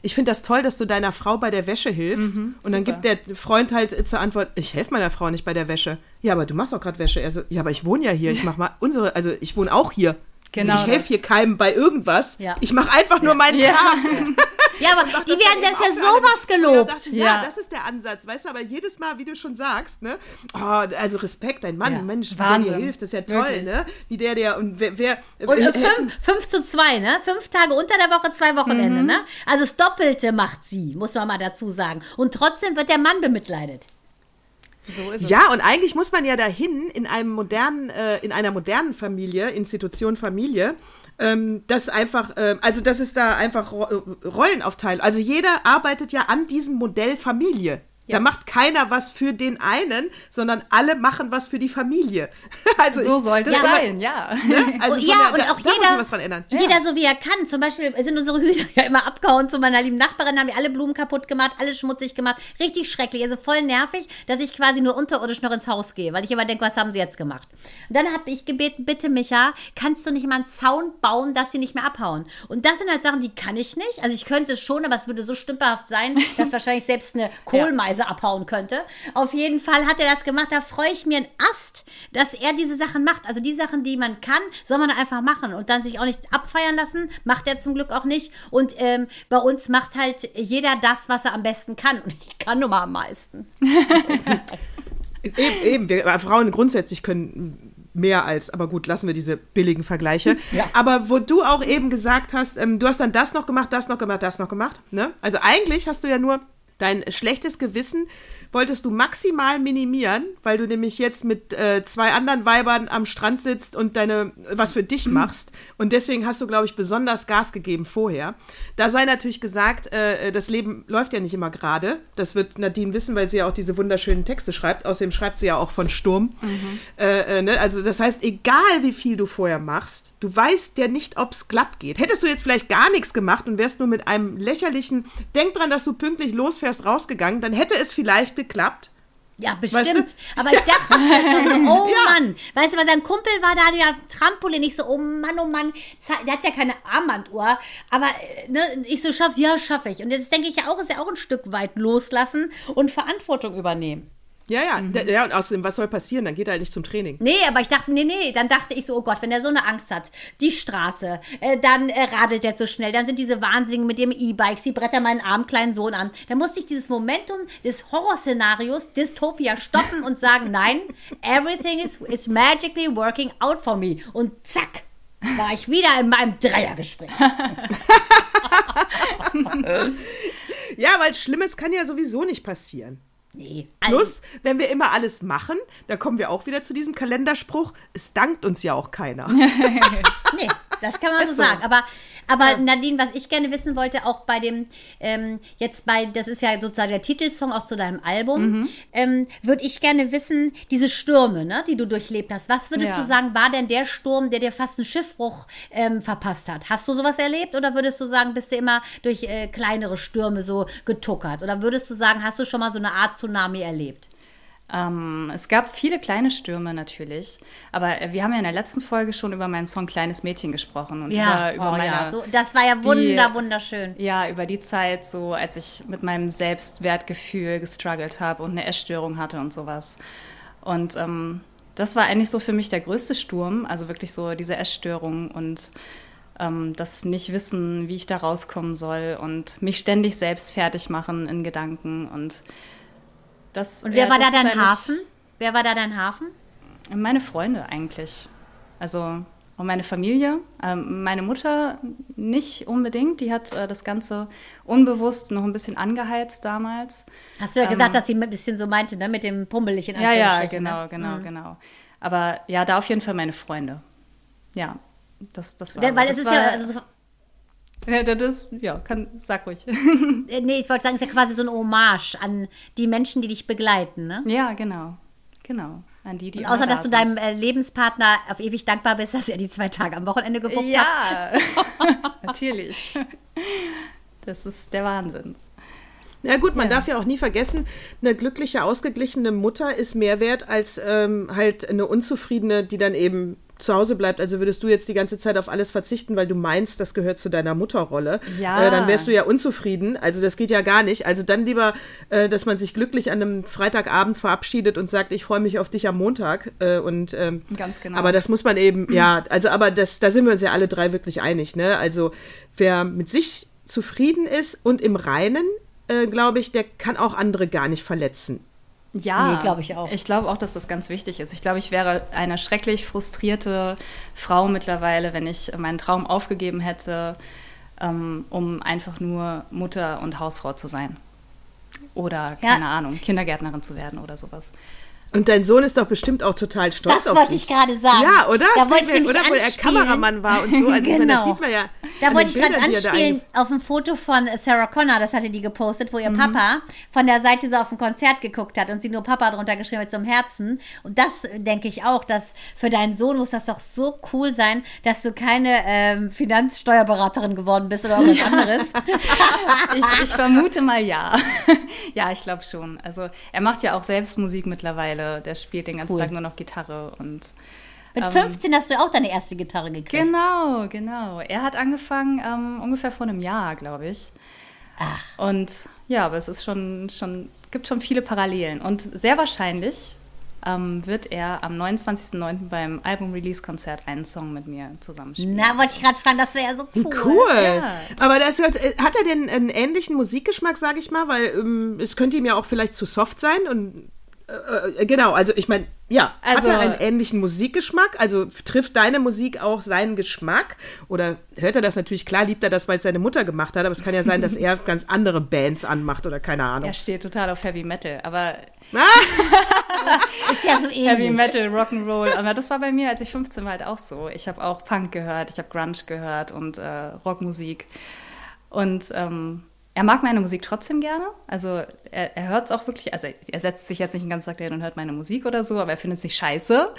ich finde das toll, dass du deiner Frau bei der Wäsche hilfst. und dann super. gibt der Freund halt äh, zur Antwort, ich helfe meiner Frau nicht bei der Wäsche. Ja, aber du machst auch gerade Wäsche. Er so, ja, aber ich wohne ja hier, ich mach mal unsere, also ich wohne auch hier. Genau ich helfe hier keinem bei irgendwas. Ja. Ich mache einfach nur meinen Ja. Kram. Ja, aber die werden selbst alle- sowas gelobt. Ja, das, ja, Ja. das ist der Ansatz, weißt du, aber jedes Mal, wie du schon sagst, ne, oh, also Respekt, dein Mann, Ja. Mensch, Wahnsinn. der dir hilft, das ist ja toll, Wirklich. ne, wie der der, und wer, wer Und äh, fünf, fünf zu zwei, ne? Fünf Tage unter der Woche, zwei Wochenende, Mhm. ne? Also das Doppelte macht sie, muss man mal dazu sagen. Und trotzdem wird der Mann bemitleidet. So ist es. ja, und eigentlich muss man ja dahin in einem modernen, äh, in einer modernen Familie, Institution Familie, ähm, das einfach, äh, also das ist da einfach Ro Rollenaufteilung. Also jeder arbeitet ja an diesem Modell Familie. Da macht keiner was für den einen, sondern alle machen was für die Familie. Also So sollte es Ja, sein, ja. Ne? Also und, von ja, der- und da, auch da jeder, ich was dran ändern. jeder so wie er kann. Zum Beispiel sind unsere Hühner ja immer abgehauen zu meiner lieben Nachbarin, haben die alle Blumen kaputt gemacht, alles schmutzig gemacht. Richtig schrecklich, also voll nervig, dass ich quasi nur unterirdisch noch ins Haus gehe, weil ich immer denke, was haben sie jetzt gemacht? Und dann habe ich gebeten, bitte Micha, kannst du nicht mal einen Zaun bauen, dass sie nicht mehr abhauen? Und das sind halt Sachen, die kann ich nicht. Also ich könnte es schon, aber es würde so stümperhaft sein, dass wahrscheinlich selbst eine Kohlmeise abhauen könnte. Auf jeden Fall hat er das gemacht, da freue ich mir einen Ast, dass er diese Sachen macht. Also die Sachen, die man kann, soll man einfach machen und dann sich auch nicht abfeiern lassen. Macht er zum Glück auch nicht. Und ähm, bei uns macht halt jeder das, was er am besten kann. Und ich kann nur mal am meisten. Eben, eben, wir äh, Frauen grundsätzlich können mehr als, aber gut, lassen wir diese billigen Vergleiche. Aber wo du auch eben gesagt hast, ähm, du hast dann das noch gemacht, das noch gemacht, das noch gemacht. Ne? Also eigentlich hast du ja nur dein schlechtes Gewissen wolltest du maximal minimieren, weil du nämlich jetzt mit äh, zwei anderen Weibern am Strand sitzt und deine was für dich machst. Und deswegen hast du, glaube ich, besonders Gas gegeben vorher. Da sei natürlich gesagt, äh, das Leben läuft ja nicht immer gerade. Das wird Nadine wissen, weil sie ja auch diese wunderschönen Texte schreibt. Außerdem schreibt sie ja auch von Sturm. Äh, äh, ne? Also das heißt, egal wie viel du vorher machst, du weißt ja nicht, ob es glatt geht. Hättest du jetzt vielleicht gar nichts gemacht und wärst nur mit einem lächerlichen, denk dran, dass du pünktlich losfährst, rausgegangen, dann hätte es vielleicht geklappt. Ja, Weißt du? bestimmt. Aber ich dachte schon so, oh Mann. Weißt du, weil sein Kumpel war da, der Trampolin. Ich so, oh Mann, oh Mann. Der hat ja keine Armbanduhr. Aber äh, ne, ich so, schaff's, ja, schaffe ich. Und jetzt denke ich ja auch, ist ja auch ein Stück weit loslassen und Verantwortung übernehmen. Ja, ja, da- ja, und außerdem, was soll passieren? Dann geht er halt nicht zum Training. Nee, aber ich dachte, nee, nee, dann dachte ich so, oh Gott, wenn der so eine Angst hat, die Straße, äh, dann äh, radelt der zu schnell, dann sind diese Wahnsinnigen mit dem E-Bikes, die brettern meinen armen kleinen Sohn an. Dann musste ich dieses Momentum des Horrorszenarios, Dystopia, stoppen und sagen, nein, everything is, is magically working out for me. Und zack, war ich wieder in meinem Dreiergespräch. Ja, weil Schlimmes kann ja sowieso nicht passieren. Nee. Also, Plus, wenn wir immer alles machen, da kommen wir auch wieder zu diesem Kalenderspruch, es dankt uns ja auch keiner. Nee, das kann man so so. sagen. Aber, aber Nadine, was ich gerne wissen wollte, auch bei dem, ähm, jetzt bei, das ist ja sozusagen der Titelsong auch zu deinem Album, ähm, würde ich gerne wissen, diese Stürme, ne, die du durchlebt hast, was würdest Ja. du sagen, war denn der Sturm, der dir fast einen Schiffbruch ähm, verpasst hat? Hast du sowas erlebt oder würdest du sagen, bist du immer durch äh, kleinere Stürme so getuckert? Oder würdest du sagen, hast du schon mal so eine Art Tsunami erlebt? Ähm, es gab viele kleine Stürme natürlich, aber wir haben ja in der letzten Folge schon über meinen Song Kleines Mädchen gesprochen und über, über oh, meine, ja. So, das war ja wunder, die- wunderschön. ja, über die Zeit, so als ich mit meinem Selbstwertgefühl gestruggelt habe und eine Essstörung hatte und sowas. Und ähm, das war eigentlich so für mich der größte Sturm, also wirklich so diese Essstörung und ähm, das nicht wissen, wie ich da rauskommen soll und mich ständig selbst fertig machen in Gedanken und das. Und wer ja, war das da dein Hafen? Wer war da dein Hafen? Meine Freunde eigentlich. Also und meine Familie. Ähm, meine Mutter nicht unbedingt. Die hat äh, das Ganze unbewusst noch ein bisschen angeheizt damals. Hast du ja gesagt, dass sie ein bisschen so meinte, ne, mit dem Pummelig in Ähm, Ja, ja, genau, ne? genau, genau. Aber ja, da auf jeden Fall meine Freunde. Ja, das, das war. Weil das es ist war, ja, also, so- ja, das, ja, kann, sag ruhig. äh, nee, ich wollte sagen, es ist ja quasi so ein Hommage an die Menschen, die dich begleiten, ne? ja, genau, genau. an die, die Und außer, da dass du deinem äh, Lebenspartner auf ewig dankbar bist, dass er die zwei Tage am Wochenende geguckt hat. Ja, natürlich. Das ist der Wahnsinn. Ja gut, man Ja. darf ja auch nie vergessen, eine glückliche, ausgeglichene Mutter ist mehr wert als ähm, halt eine unzufriedene, die dann eben zu Hause bleibt. Also würdest du jetzt die ganze Zeit auf alles verzichten, weil du meinst, das gehört zu deiner Mutterrolle. Ja. Äh, dann wärst du ja unzufrieden. Also das geht ja gar nicht. Also dann lieber, äh, dass man sich glücklich an einem Freitagabend verabschiedet und sagt, ich freue mich auf dich am Montag. Äh, und ähm, Ganz genau. Aber das muss man eben, ja, also aber das, da sind wir uns ja alle drei wirklich einig. Ne? Also wer mit sich zufrieden ist und im Reinen, äh, glaube ich, der kann auch andere gar nicht verletzen. Ja, Nee, glaub ich auch. Ich glaube auch, dass das ganz wichtig ist. Ich glaube, ich wäre eine schrecklich frustrierte Frau mittlerweile, wenn ich meinen Traum aufgegeben hätte, ähm, um einfach nur Mutter und Hausfrau zu sein. Oder, Ja. keine Ahnung, Kindergärtnerin zu werden oder sowas. Und dein Sohn ist doch bestimmt auch total stolz Das auf wollte dich. ich gerade sagen. Ja, oder? Da wollte ich nämlich oder wo er anspielen. Kameramann war und so. Also ich meine, das Genau. sieht man ja. Da wollte ich gerade er anspielen auf ein Foto von Sarah Connor, das hatte die gepostet, wo ihr Mhm. Papa von der Seite so auf ein Konzert geguckt hat und sie nur Papa drunter geschrieben mit so einem Herzen. Und das äh, denke ich auch, dass für deinen Sohn muss das doch so cool sein, dass du keine ähm, Finanzsteuerberaterin geworden bist oder irgendwas anderes. Ich, ich vermute mal ja. ja, ich glaube schon. Also er macht ja auch selbst Musik mittlerweile. Der spielt den ganzen Cool. Tag nur noch Gitarre und Mit Ähm. 15 hast du ja auch deine erste Gitarre gekriegt. Genau, genau. Er hat angefangen ähm, ungefähr vor einem Jahr, glaube ich. Und ja, aber es ist schon, schon, gibt schon viele Parallelen. Und sehr wahrscheinlich ähm, wird er am 29.09. beim Album-Release-Konzert einen Song mit mir zusammenspielen. Na, wollte ich gerade fragen, das wäre ja so cool. Cool. Ja. Aber das, hat hat er denn einen ähnlichen Musikgeschmack, sage ich mal? Weil ähm, es könnte ihm ja auch vielleicht zu soft sein. Und äh, äh, genau, also ich meine, ja, Also- hat er einen ähnlichen Musikgeschmack? Also trifft deine Musik auch seinen Geschmack? Oder hört er das natürlich klar, liebt er das, weil es seine Mutter gemacht hat, aber es kann ja sein, dass er ganz andere Bands anmacht oder keine Ahnung. Er steht total auf Heavy Metal, aber Ist ja so Heavy ähnlich. Metal, Rock'n'Roll. Aber das war bei mir, als ich 15 war, halt auch so. Ich habe auch Punk gehört, ich habe Grunge gehört und äh, Rockmusik. Und ähm, er mag meine Musik trotzdem gerne. Also er, er hört es auch wirklich, also er setzt sich jetzt nicht den ganzen Tag dahin und hört meine Musik oder so, aber er findet es nicht scheiße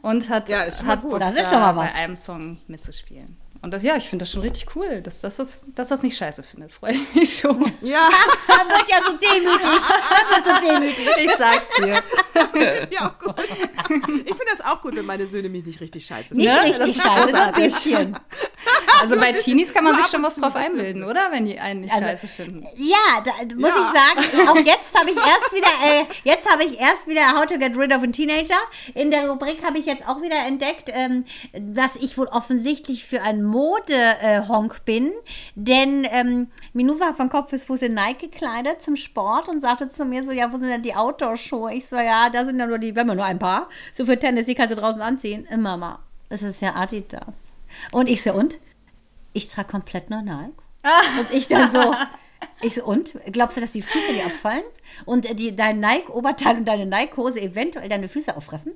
und hat, Ja, ist schon mal hat gut. Das ist schon mal was. bei einem Song mitzuspielen. Und das, ja, ich finde das schon richtig cool, dass, dass, das, dass das nicht scheiße findet. Freue ich mich schon. Ja, Man wird ja so demütig. Man wird so demütig. Ich sag's dir. ja, gut. Ich finde das auch gut, wenn meine Söhne mich nicht richtig scheiße Nicht Ne? Richtig scheiße, so ein bisschen. Also bei Teenies kann man sich schon was drauf einbilden, oder? Wenn die einen nicht Also, scheiße finden. Ja, da muss Ja. ich sagen, auch jetzt habe ich erst wieder, äh, jetzt habe ich erst wieder How to Get Rid of a Teenager. In der Rubrik habe ich jetzt auch wieder entdeckt, ähm, was ich wohl offensichtlich für ein Mode-Honk bin. Denn ähm, Minou war von Kopf bis Fuß in Nike gekleidet zum Sport und sagte zu mir so, ja, wo sind denn die Outdoor-Schuhe? Ich so, ja, da sind ja nur die, wir haben ja nur ein paar. So für Tennis, die kannst du draußen anziehen. Äh, Mama, das ist ja Adidas. Und ich so, und? Ich trage komplett nur Nike. Und ich dann so, ich so, und? Glaubst du, dass die Füße dir abfallen? Und die, dein Nike-Oberteil und deine Nike-Hose eventuell deine Füße auffressen?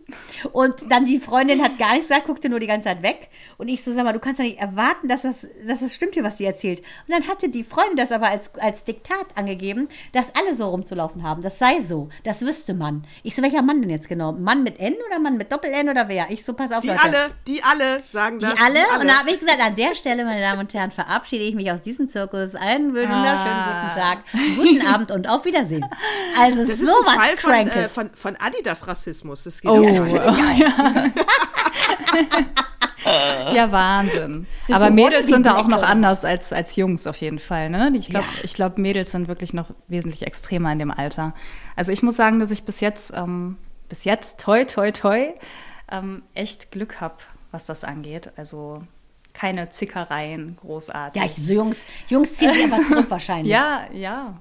Und dann die Freundin hat gar nichts gesagt, guckte nur die ganze Zeit weg. Und ich so, sag mal, du kannst doch nicht erwarten, dass das, dass das stimmt hier, was die erzählt. Und dann hatte die Freundin das aber als, als Diktat angegeben, dass alle so rumzulaufen haben. Das sei so. Das wüsste man. Ich so, welcher Mann denn jetzt genau? Mann mit N oder Mann mit Doppel-N oder wer? Ich so, pass auf, Die Leute. alle, die alle sagen Die das. alle. Und da habe ich gesagt, an der Stelle, meine Damen und Herren, verabschiede ich mich aus diesem Zirkus. Einen wunderschönen Ah. guten Tag, guten Abend und auf Wiedersehen. Also Das ist sowas ein Fall von, äh, von, von Adidas-Rassismus. Das geht Oh, auch geil. Ja, Wahnsinn. Sind Aber so Mädels sind da auch noch anders als, als Jungs auf jeden Fall. Ne? Ich glaube, Ja. ich glaub, Mädels sind wirklich noch wesentlich extremer in dem Alter. Also ich muss sagen, dass ich bis jetzt, ähm, bis jetzt, toi, toi, toi, ähm, echt Glück habe, was das angeht. Also keine Zickereien, großartig. Ja, ich, so Jungs, Jungs ziehen sich einfach zurück wahrscheinlich. ja, ja.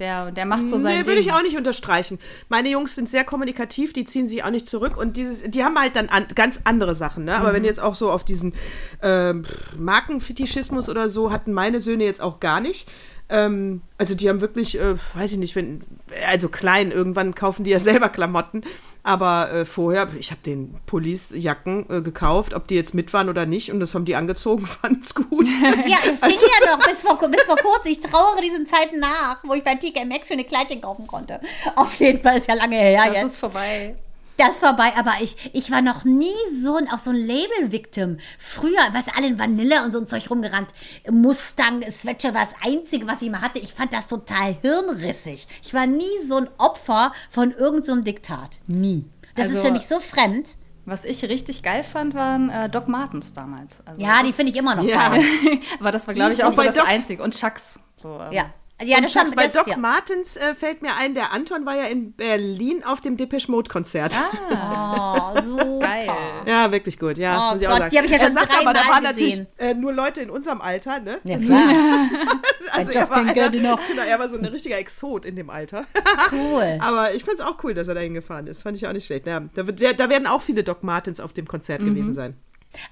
Der, der macht so sein Nee, würde ich auch nicht unterstreichen. Meine Jungs sind sehr kommunikativ, die ziehen sich auch nicht zurück und dieses, die haben halt dann an, ganz andere Sachen. Ne? Aber Mhm. wenn jetzt auch so auf diesen ähm, Markenfetischismus oder so hatten meine Söhne jetzt auch gar nicht. Ähm, also die haben wirklich, äh, weiß ich nicht, wenn, also klein, irgendwann kaufen die ja selber Klamotten. Aber äh, vorher, ich habe den Pullis, Jacken äh, gekauft, ob die jetzt mit waren oder nicht. Und das haben die angezogen, fand's gut. Ja, das ging ja noch bis vor, bis vor kurzem. Ich trauere diesen Zeiten nach, wo ich bei TK Maxx schöne Kleidchen kaufen konnte. Auf jeden Fall ist ja lange her Das jetzt. ist vorbei. Das vorbei, aber ich, ich war noch nie so ein, auch so ein Label-Victim. Früher, was alle in Vanille und so ein Zeug rumgerannt. Mustang, Sweatshirt war das Einzige, was ich mal hatte. Ich fand das total hirnrissig. Ich war nie so ein Opfer von irgendeinem so Diktat. Nie. Das Also- ist für mich so fremd. Was ich richtig geil fand, waren äh, Doc Martens damals. Also Ja, die finde ich immer noch Ja. geil. Aber das war, glaube ich, auch so das Doc- Einzige. Und Chucks. So, ähm, Ja. Ja, und das haben bei das, Doc ja. Martens äh, fällt mir ein, der Anton war ja in Berlin auf dem Depeche Mode Konzert. Oh, so Geil. Ja, wirklich gut, ja. Oh muss ich auch Gott, sagen. die hab ich ja er schon sagt aber, da waren natürlich gesehen. äh, nur Leute in unserem Alter, ne? Ja, klar. Also er war, einer, genau, er war so ein richtiger Exot in dem Alter. Cool. Aber ich fand es auch cool, dass er da hingefahren ist. Fand ich auch nicht schlecht. Ja, da, wird, da werden auch viele Doc Martens auf dem Konzert Mhm. gewesen sein.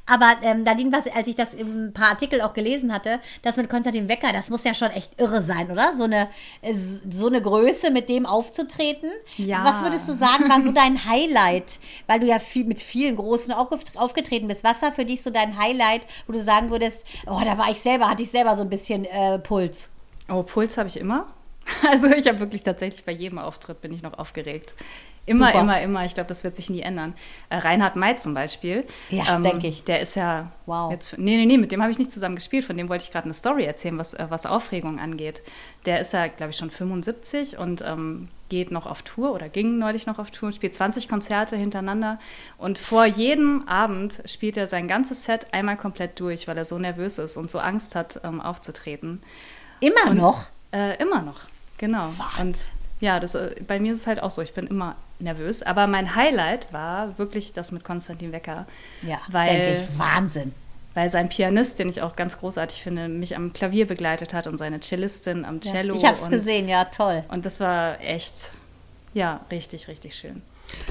Aber ähm, Nadine, was, als ich das in ein paar Artikel auch gelesen hatte, das mit Konstantin Wecker, das muss ja schon echt irre sein, oder? So eine, äh, so eine Größe, mit dem aufzutreten. Ja. Was würdest du sagen, war so dein Highlight? Weil du ja viel, mit vielen Großen aufgetreten bist. Was war für dich so dein Highlight, wo du sagen würdest, oh, da war ich selber, hatte ich selber so ein bisschen äh, Puls? Oh, Puls habe ich immer. Also ich habe wirklich tatsächlich bei jedem Auftritt bin ich noch aufgeregt. Immer, Super. immer, immer. Ich glaube, das wird sich nie ändern. Äh, Reinhard May zum Beispiel. Ja, denk ich. Der ist ja. Wow. Jetzt, nee, nee, nee, mit dem habe ich nicht zusammen gespielt. Von dem wollte ich gerade eine Story erzählen, was, äh, was Aufregung angeht. Der ist ja, glaube ich, schon 75 und ähm, geht noch auf Tour oder ging neulich noch auf Tour, spielt 20 Konzerte hintereinander. Und vor jedem Abend spielt er sein ganzes Set einmal komplett durch, weil er so nervös ist und so Angst hat, ähm, aufzutreten. Immer noch? Äh, immer noch, genau. Und ja, das, äh, bei mir ist es halt auch so, ich bin immer nervös. Aber mein Highlight war wirklich das mit Konstantin Wecker. Ja, weil, denke ich. Wahnsinn. weil sein Pianist, den ich auch ganz großartig finde, mich am Klavier begleitet hat und seine Cellistin am Cello. ich habe es und, gesehen, ja, toll. Und das war echt, ja, richtig, richtig schön.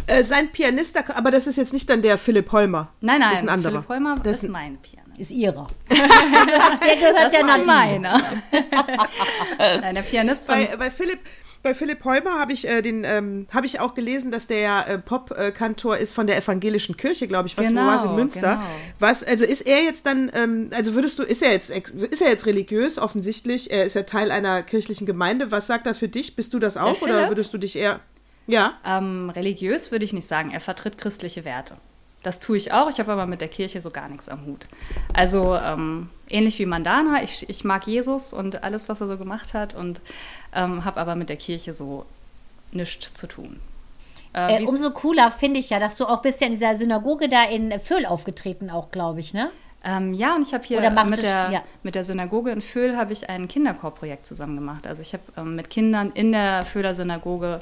Äh, sein Pianist, aber das ist jetzt nicht dann der Philipp Holmer. Nein, nein, Das ist ein anderer. Philipp Holmer Das ist mein Pianist. Ist ihrer. Der gehört Das ist Nadine. meiner. Nein, der Pianist von Bei, bei Philipp. Bei Philipp Holmer habe ich, äh, den, ähm, hab ich auch gelesen, dass der äh, Pop-Kantor ist von der evangelischen Kirche, glaube ich. Was, Genau, wo war es in Münster? genau. Was, also ist er jetzt dann, ähm, also würdest du, ist er jetzt, ist er jetzt religiös, offensichtlich? Er ist ja Teil einer kirchlichen Gemeinde. Was sagt das für dich? Bist du das auch oder Philipp? würdest du dich eher, ja? Ähm, religiös würde ich nicht sagen. Er vertritt christliche Werte. Das tue ich auch. Ich habe aber mit der Kirche so gar nichts am Hut. Also ähm, ähnlich wie Mandana. Ich, ich mag Jesus und alles, was er so gemacht hat und ähm, habe aber mit der Kirche so nichts zu tun. Äh, Äh, umso cooler finde ich ja, dass du auch bist ja in dieser Synagoge da in Föhl aufgetreten, auch, glaube ich, ne? Ähm, ja, und ich habe hier mit der, ja. mit der Synagoge in Föhl habe ich ein Kinderchorprojekt zusammen gemacht. Also ich habe ähm, mit Kindern in der Föhler Synagoge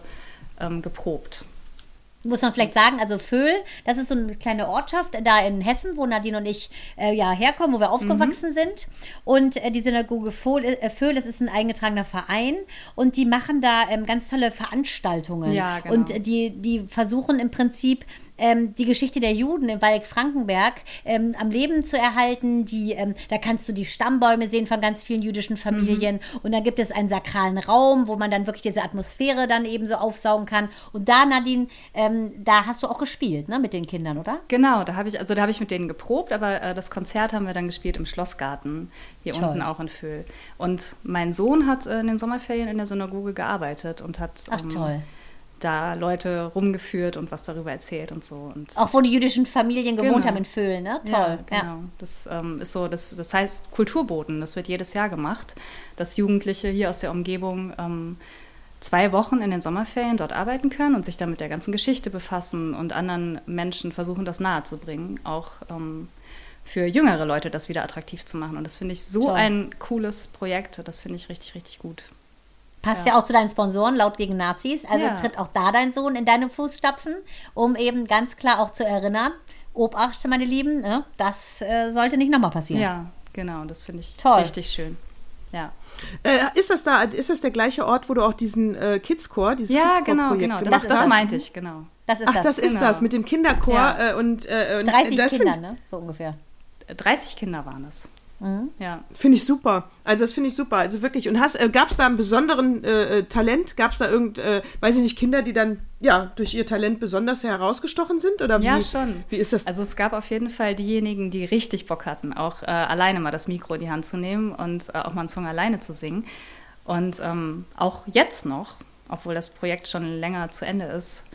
ähm, geprobt. Muss man vielleicht sagen, also Föhl, das ist so eine kleine Ortschaft da in Hessen, wo Nadine und ich äh, ja herkommen, wo wir aufgewachsen sind. Und äh, die Synagoge Föhl, äh, Föhl, das ist ein eingetragener Verein und die machen da ähm, ganz tolle Veranstaltungen. Ja, genau. Und die, die versuchen im Prinzip ähm, die Geschichte der Juden in Waldeck-Frankenberg ähm, am Leben zu erhalten. Die, ähm, da kannst du die Stammbäume sehen von ganz vielen jüdischen Familien. Mhm. Und da gibt es einen sakralen Raum, wo man dann wirklich diese Atmosphäre dann eben so aufsaugen kann. Und da, Nadine, ähm, da hast du auch gespielt, ne, mit den Kindern, oder? Genau, da habe ich, also da habe ich mit denen geprobt, aber äh, das Konzert haben wir dann gespielt im Schlossgarten, hier Toll. unten auch in Föhl. Und mein Sohn hat äh, in den Sommerferien in der Synagoge gearbeitet und hat Ach, ähm, toll. Da Leute rumgeführt und was darüber erzählt und so. Und Auch wo die jüdischen Familien gewohnt Genau. haben in Föhl, ne? Toll. Ja, genau. Das ähm, ist so, das, das heißt Kulturboten. Das wird jedes Jahr gemacht, dass Jugendliche hier aus der Umgebung ähm, zwei Wochen in den Sommerferien dort arbeiten können und sich dann mit der ganzen Geschichte befassen und anderen Menschen versuchen, das nahezubringen, auch ähm, für jüngere Leute das wieder attraktiv zu machen. Und das finde ich so Toll. ein cooles Projekt. Das finde ich richtig, richtig gut. Passt ja. auch zu deinen Sponsoren, laut gegen Nazis. Also Ja. tritt auch da dein Sohn in deine Fußstapfen, um eben ganz klar auch zu erinnern, Obacht, meine Lieben, ne? das äh, sollte nicht nochmal passieren. Ja, genau. Das finde ich Toll. richtig schön. Ja, Äh, ist das da, ist das der gleiche Ort, wo du auch diesen äh, Kids-Chor, dieses ja Kids-Chor-Projekt genau, genau. Das, gemacht das hast? meinte ich, genau. Das ist Ach, das. das ist genau. das, mit dem Kinderchor Ja. äh, und, äh, und 30 das Kinder, ne? So ungefähr. 30 Kinder waren es. Mhm. Ja. Finde ich super. Also das finde ich super. Also wirklich. Und hast, äh, gab es da einen besonderen äh, äh, Talent? Gab es da irgend, äh, weiß ich nicht, Kinder, die dann ja durch ihr Talent besonders herausgestochen sind? Oder Ja, wie, schon. Wie ist das? Also es gab auf jeden Fall diejenigen, die richtig Bock hatten, auch äh, alleine mal das Mikro in die Hand zu nehmen und äh, auch mal einen Song alleine zu singen. Und ähm, auch jetzt noch, obwohl das Projekt schon länger zu Ende ist,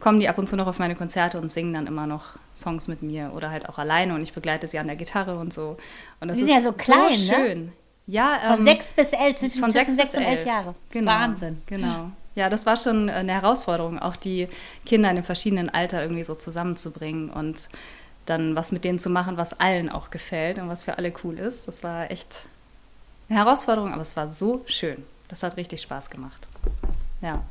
kommen die ab und zu noch auf meine Konzerte und singen dann immer noch Songs mit mir oder halt auch alleine und ich begleite sie an der Gitarre und so. Und das ist sind ja so klein, ne? so schön. Ja, Von ähm, sechs bis elf, zwischen, von sechs sechs bis und elf elf Jahre. Genau, Wahnsinn. Genau. Ja, das war schon eine Herausforderung, auch die Kinder in dem verschiedenen Alter irgendwie so zusammenzubringen und dann was mit denen zu machen, was allen auch gefällt und was für alle cool ist. Das war echt eine Herausforderung, aber es war so schön. Das hat richtig Spaß gemacht. Ja,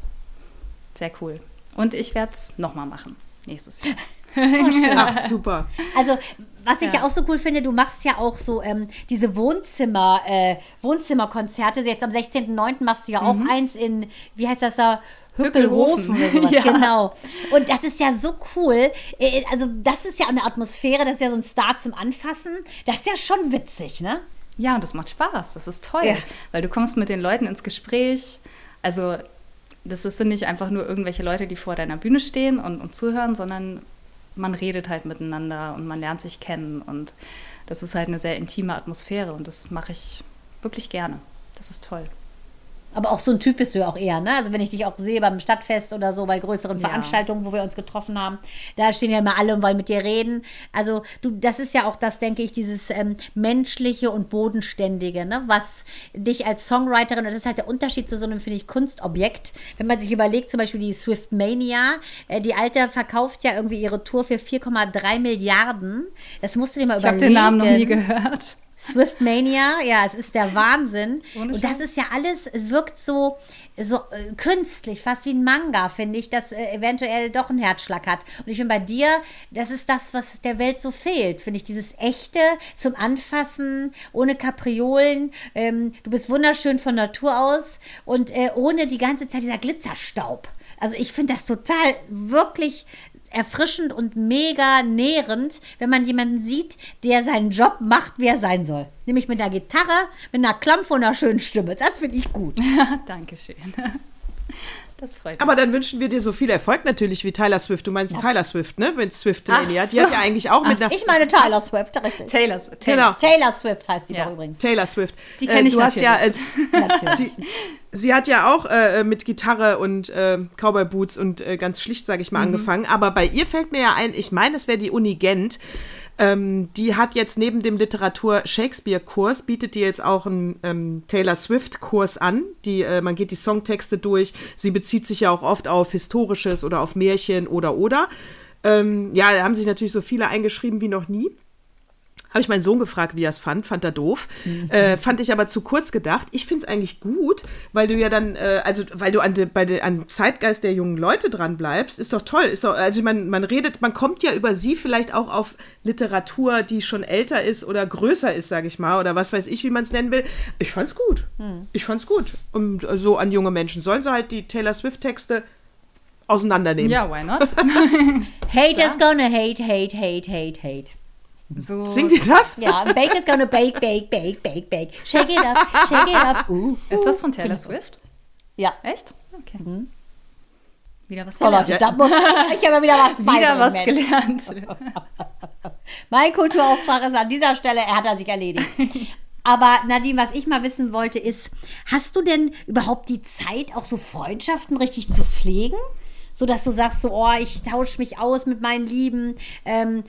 sehr cool. Und ich werde es nochmal machen, nächstes Jahr. Ach, super. Also, was ich ja. Ja. auch so cool finde, du machst ja auch so ähm, diese Wohnzimmer, äh, Wohnzimmerkonzerte. Jetzt am 16.09. machst du ja auch eins in, wie heißt das da? Hückelhofen oder sowas. Ja. Genau. Und das ist ja so cool. Äh, Also, das ist ja eine Atmosphäre, das ist ja so ein Star zum Anfassen. Das ist ja schon witzig, ne? Ja, und das macht Spaß. Das ist toll, Ja. weil du kommst mit den Leuten ins Gespräch. Also das ist- sind nicht einfach nur irgendwelche Leute, die vor deiner Bühne stehen und, und zuhören, sondern man redet halt miteinander und man lernt sich kennen und das ist halt eine sehr intime Atmosphäre und das mache ich wirklich gerne. Das ist toll. Aber auch so ein Typ bist du ja auch eher, ne? Also wenn ich dich auch sehe beim Stadtfest oder so, bei größeren Ja. Veranstaltungen, wo wir uns getroffen haben, da stehen ja immer alle und wollen mit dir reden. Also du, das ist ja auch das, denke ich, dieses ähm, menschliche und bodenständige, ne? Was dich als Songwriterin, und das ist halt der Unterschied zu so einem, finde ich, Kunstobjekt. Wenn man sich überlegt, zum Beispiel die Swift Mania, äh, die Alte verkauft ja irgendwie ihre Tour für 4,3 Milliarden. Das musst du dir mal Ich habe überlegen. den Namen noch nie gehört. Swiftmania, ja, es ist der Wahnsinn. Und das ist ja alles, es wirkt so, so äh, künstlich, fast wie ein Manga, finde ich, das äh, eventuell doch einen Herzschlag hat. Und ich finde bei dir, das ist das, was der Welt so fehlt, finde ich, dieses echte zum Anfassen, ohne Kapriolen. Ähm, du bist wunderschön von Natur aus und äh, ohne die ganze Zeit dieser Glitzerstaub. Also ich finde das total wirklich erfrischend und mega nährend, wenn man jemanden sieht, der seinen Job macht, wie er sein soll. Nämlich mit einer Gitarre, mit einer Klampfe und einer schönen Stimme. Das finde ich gut. Dankeschön. Das freut mich. Aber dann wünschen wir dir so viel Erfolg natürlich wie Tyler Swift. Du meinst Tyler Swift, ne? Mit Swift Mania. Die so. hat ja eigentlich auch mit einer Ich meine Taylor Swift, richtig. Taylor's, Genau. Taylor's. Taylor Swift heißt die Ja. doch übrigens. Taylor Swift. Die kenn ich du hast ja, äh, Natürlich. sie, sie hat ja auch äh, mit Gitarre und äh, Cowboy Boots und äh, ganz schlicht, sage ich Mhm. mal, angefangen. Aber bei ihr fällt mir ja ein, ich meine, es wäre die Uni Gent. Ähm, die hat jetzt neben dem Literatur-Shakespeare-Kurs, bietet die jetzt auch einen ähm, Taylor Swift-Kurs an. Die, äh, man geht die Songtexte durch. Sie bezieht sich ja auch oft auf Historisches oder auf Märchen oder oder. Ähm, ja, da haben sich natürlich so viele eingeschrieben wie noch nie. Habe ich meinen Sohn gefragt, wie er es fand. Fand er doof. Äh, fand ich aber zu kurz gedacht. Ich finde es eigentlich gut, weil du ja dann, äh, also weil du an, de, bei de, an Zeitgeist der jungen Leute dran bleibst. Ist doch toll. Ist doch, also man, man redet, man kommt ja über sie vielleicht auch auf Literatur, die schon älter ist oder größer ist, sage ich mal. Oder was weiß ich, wie man es nennen will. Ich fand's gut. Ich fand's gut. Und äh, so an junge Menschen. Sollen sie halt die Taylor Swift-Texte auseinandernehmen. Ja, why not? Haters gonna hate, hate, hate, hate, hate. So, Singt ihr das? Ja, Baker's gonna bake, bake, bake, bake, bake. Shake it up, shake it up. Uh. Ist das von Taylor Swift? Ja. Echt? Okay. Wieder was So, gelernt. Leute, da muss ich, ich habe ja wieder was Wieder was gelernt. Mein Kulturauftrag ist an dieser Stelle, er hat er sich erledigt. Aber Nadine, was ich mal wissen wollte, ist, hast du denn überhaupt die Zeit, auch so Freundschaften richtig zu pflegen? So dass du sagst, so, oh, ich tausche mich aus mit meinen Lieben, ähm,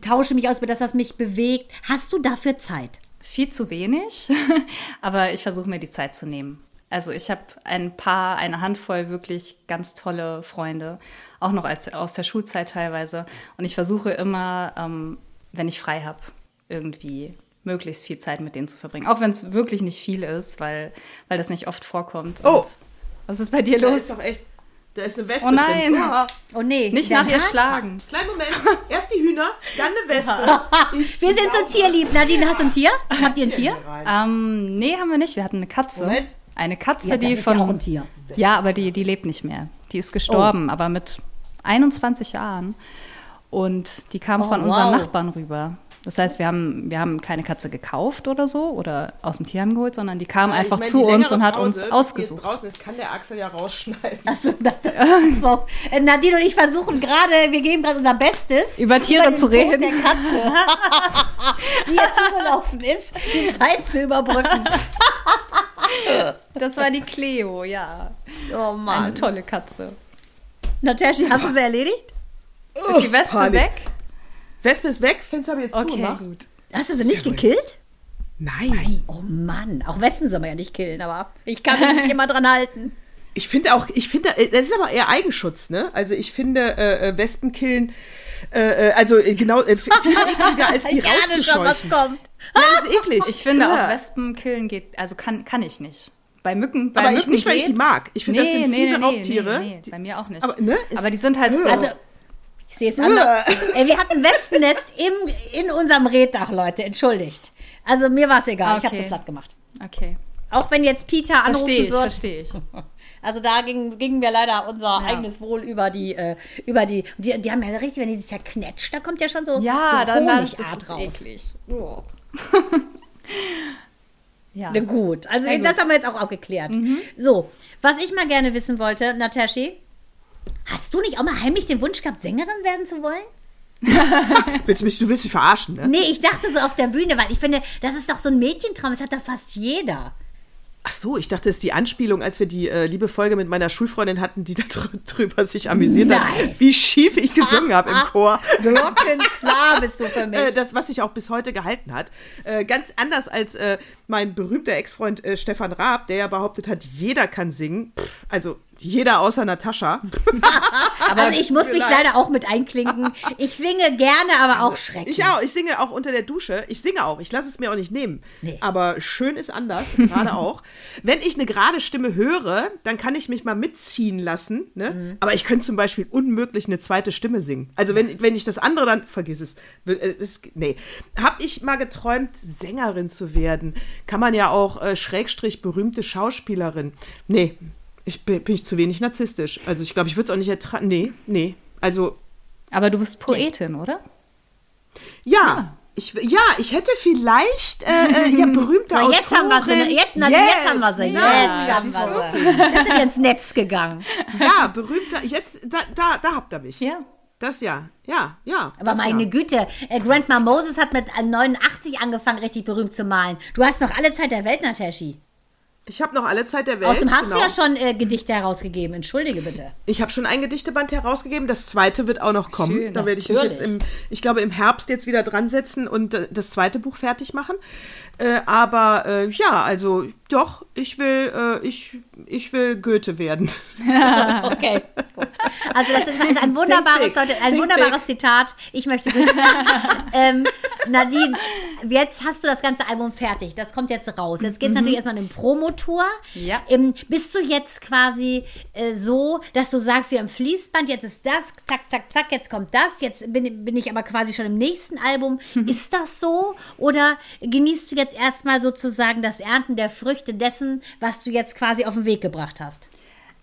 tausche mich aus mit das, was mich bewegt. Hast du dafür Zeit? Viel zu wenig, aber ich versuche mir die Zeit zu nehmen. Also ich habe ein paar, eine Handvoll wirklich ganz tolle Freunde, auch noch als, aus der Schulzeit teilweise. Und ich versuche immer, ähm, wenn ich frei habe, irgendwie möglichst viel Zeit mit denen zu verbringen. Auch wenn es wirklich nicht viel ist, weil, weil das nicht oft vorkommt. Oh. Und was ist bei dir Da los? ist doch echt, da ist eine Wespe Oh nein. drin. Oha. Oh nee. Nicht nach ihr schlagen. Kleinen Moment. Erst die Hühner, dann eine Wespe. Ich Wir sind so tierlieb. Nadine, hast du ein Tier? Habt ihr ein Tier? Ähm, nee, haben wir nicht. Wir hatten eine Katze. Moment. Eine Katze, Ja, das die ist von. ja auch ein Tier. Ja, aber die, die lebt nicht mehr. Die ist gestorben, aber mit 21 Jahren. Und die kam Oh, von unseren wow. Nachbarn rüber. Das heißt, wir haben, wir haben keine Katze gekauft oder so oder aus dem Tierheim geholt, sondern die kam einfach Ich meine, zu uns und hat Pause, uns ausgesucht. Jetzt draußen ist, kann der Axel ja rausschneiden. Achso, das, so. Äh, Nadine und ich versuchen gerade, wir geben gerade unser Bestes, Über Tiere den zu Tod reden. der Katze, die ihr zugelaufen ist, die Zeit zu überbrücken. Das war die Cleo, ja. Oh Eine Mann. tolle Katze. Natascha, hast du sie erledigt? Ist die Wespe Panik. weg? Wespe ist weg, Fenster habe ich jetzt Okay, zugemacht. gut. Hast du sie nicht Sehr gekillt? Nein. Oh Mann, auch Wespen soll man ja nicht killen, aber ich kann mich nicht immer dran halten. Ich finde auch, ich finde, äh, das ist aber eher Eigenschutz, ne? Also ich finde äh, äh, Wespenkillen, äh, äh, also genau, äh, viel ekliger als die ich schon, was rauszuscheuchen. kommt. Ja, das ist eklig. Ich finde Ja. auch Wespen killen geht, also kann, kann ich nicht. Bei Mücken, bei Aber ich Mücken nicht, weil ich die mag. Ich finde, das sind fiese nee, Raubtiere. Nee, nee, bei mir auch nicht. Aber, ne, Aber die sind halt so. Also, ich sehe es anders. Ey, wir hatten Wespennest im, in unserem Reddach, Leute, entschuldigt. Also mir war es egal, ich habe Okay. sie platt gemacht. okay. Auch wenn jetzt Peter anrufen Verstehe ich, wird. verstehe ich. Also da ging, gingen wir leider unser eigenes Wohl über die, äh, über die, die, die haben ja richtig, wenn die sich zerknetscht, da kommt ja schon so, Ja, so das Honigart raus. eklig. Oh. ja. Na gut, also das haben wir jetzt auch aufgeklärt. So, was ich mal gerne wissen wollte, Nataschi, hast du nicht auch mal heimlich den Wunsch gehabt, Sängerin werden zu wollen? Willst du, mich, du willst mich verarschen, ne? Nee, ich dachte so auf der Bühne, weil ich finde, das ist doch so ein Mädchentraum, das hat doch fast jeder. Ach so, ich dachte, das ist die Anspielung, als wir die äh, liebe Folge mit meiner Schulfreundin hatten, die da drüber sich amüsiert Nein. hat, wie schief ich gesungen habe im Chor. Glockenklar bist du für mich. Äh, das, was sich auch bis heute gehalten hat. Äh, ganz anders als äh, mein berühmter Ex-Freund äh, Stefan Raab, der ja behauptet hat, jeder kann singen. Pff, also jeder außer Natascha. also ich muss mir mich leid. leider auch mit einklinken. Ich singe gerne, aber auch schrecklich. Ich auch, ich singe auch unter der Dusche. Ich singe auch, ich lasse es mir auch nicht nehmen. Nee. Aber schön ist anders, gerade auch. Wenn ich eine gerade Stimme höre, dann kann ich mich mal mitziehen lassen. Ne? Mhm. Aber ich könnte zum Beispiel unmöglich eine zweite Stimme singen. Also wenn, wenn ich das andere dann, vergiss es. Äh, es nee. Hab ich mal geträumt, Sängerin zu werden? Kann man ja auch äh, Schrägstrich berühmte Schauspielerin. Nee, ich bin, bin ich zu wenig narzisstisch. Also ich glaube, ich würde es auch nicht ertragen. Nee, nee. Also Aber du bist Poetin, oder? ja. Ich, ja, ich hätte vielleicht äh, äh, ja, berühmte So, jetzt haben wir sie. Autorin- Jetzt, na, jetzt haben wir sie. Jetzt haben siehst wir sie. Jetzt sind wir ins Netz gegangen. Ja, berühmter. Jetzt, da, da, da habt ihr mich. Ja. Das ja. Ja, ja. Aber meine ja. Güte, äh, Grandma Moses hat mit äh, 89 angefangen, richtig berühmt zu malen. Du hast noch alle Zeit der Welt, Nataschi. Ich habe noch alle Zeit der Welt. Außerdem hast genau. du ja schon äh, Gedichte herausgegeben. Entschuldige bitte. Ich habe schon ein Gedichteband herausgegeben. Das zweite wird auch noch kommen. Schön, da werde ich mich jetzt im, ich glaube, im Herbst jetzt wieder dran setzen und äh, das zweite Buch fertig machen. Äh, aber äh, ja, also doch, ich will, äh, ich, ich will Goethe werden. Okay. gut. Also das ist ein wunderbares, ein wunderbares Zitat. Ich möchte Goethe. ähm, Nadine, jetzt hast du das ganze Album fertig. Das kommt jetzt raus. Jetzt geht es natürlich erstmal in den Promotour. Ja. Ähm, bist du jetzt quasi äh, so, dass du sagst, wie am Fließband, jetzt ist das, zack, zack, zack, jetzt kommt das, jetzt bin, bin ich aber quasi schon im nächsten Album. Ist das so? Oder genießt du jetzt erstmal sozusagen das Ernten der Früchte dessen, was du jetzt quasi auf den Weg gebracht hast?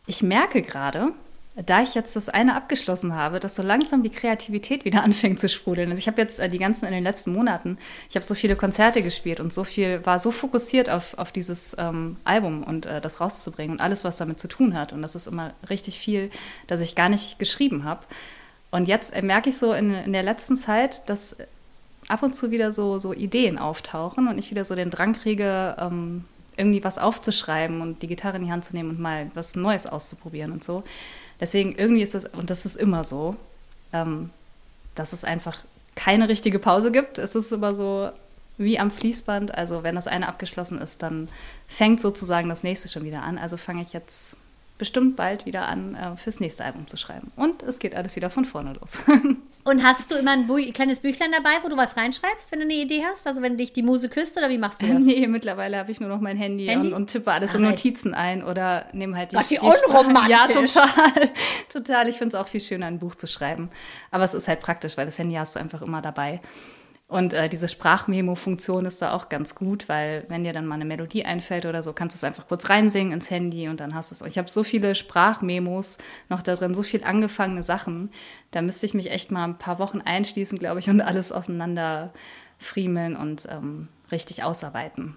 Ich merke gerade, da ich jetzt das eine abgeschlossen habe, dass so langsam die Kreativität wieder anfängt zu sprudeln. Also ich habe jetzt äh, die ganzen in den letzten Monaten, ich habe so viele Konzerte gespielt und so viel, war so fokussiert auf, auf dieses ähm, Album und äh, das rauszubringen und alles, was damit zu tun hat. Und das ist immer richtig viel, dass ich gar nicht geschrieben habe. Und jetzt äh, merke ich so in, in der letzten Zeit, dass ab und zu wieder so, so Ideen auftauchen und ich wieder so den Drang kriege, ähm, irgendwie was aufzuschreiben und die Gitarre in die Hand zu nehmen und mal was Neues auszuprobieren und so. Deswegen irgendwie ist das, und das ist immer so, ähm, dass es einfach keine richtige Pause gibt. Es ist immer so wie am Fließband. Also wenn das eine abgeschlossen ist, dann fängt sozusagen das nächste schon wieder an. Also fange ich jetzt bestimmt bald wieder an, äh, fürs nächste Album zu schreiben. Und es geht alles wieder von vorne los. Und hast du immer ein Bü kleines Büchlein dabei, wo du was reinschreibst, wenn du eine Idee hast? Also wenn dich die Muse küsst oder wie machst du das? nee, mittlerweile habe ich nur noch mein Handy, Handy? Und, und tippe alles Ach, in? Notizen ein oder nehme halt die, Gott, wie Sprache- unromantisch. Ja, total. total. Ich finde es auch viel schöner, ein Buch zu schreiben. Aber es ist halt praktisch, weil das Handy hast du einfach immer dabei. Und äh, diese Sprachmemo-Funktion ist da auch ganz gut, weil wenn dir dann mal eine Melodie einfällt oder so, kannst du es einfach kurz reinsingen ins Handy und dann hast du es. Ich habe so viele Sprachmemos noch da drin, so viel angefangene Sachen. Da müsste ich mich echt mal ein paar Wochen einschließen, glaube ich, und alles auseinander friemeln und ähm, richtig ausarbeiten.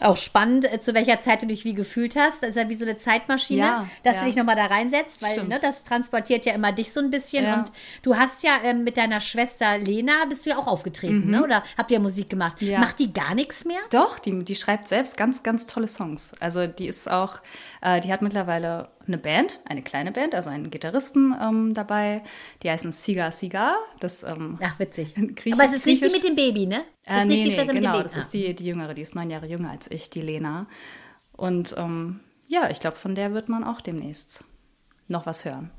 Auch spannend, äh, zu welcher Zeit du dich wie gefühlt hast. Das ist ja wie so eine Zeitmaschine, Ja, dass ja. du dich nochmal da reinsetzt, weil ne, das transportiert ja immer dich so ein bisschen. Ja. Und du hast ja ähm, mit deiner Schwester Lena, bist du ja auch aufgetreten, ne? oder habt ihr Musik gemacht? Mhm. Macht die gar nichts mehr? Doch, die, die schreibt selbst ganz, ganz tolle Songs. Also die ist auch, äh, die hat mittlerweile eine Band, eine kleine Band, also einen Gitarristen ähm, dabei. Die heißen Siga Siga. Das, ähm, Ach, witzig. Aber es ist nicht die mit dem Baby, ne? Das Äh, ist nee, nicht die nee, genau, mit dem das Baby. ist die, die Jüngere, die ist neun Jahre jünger als ich, die Lena. Und ähm, ja, ich glaube, von der wird man auch demnächst noch was hören.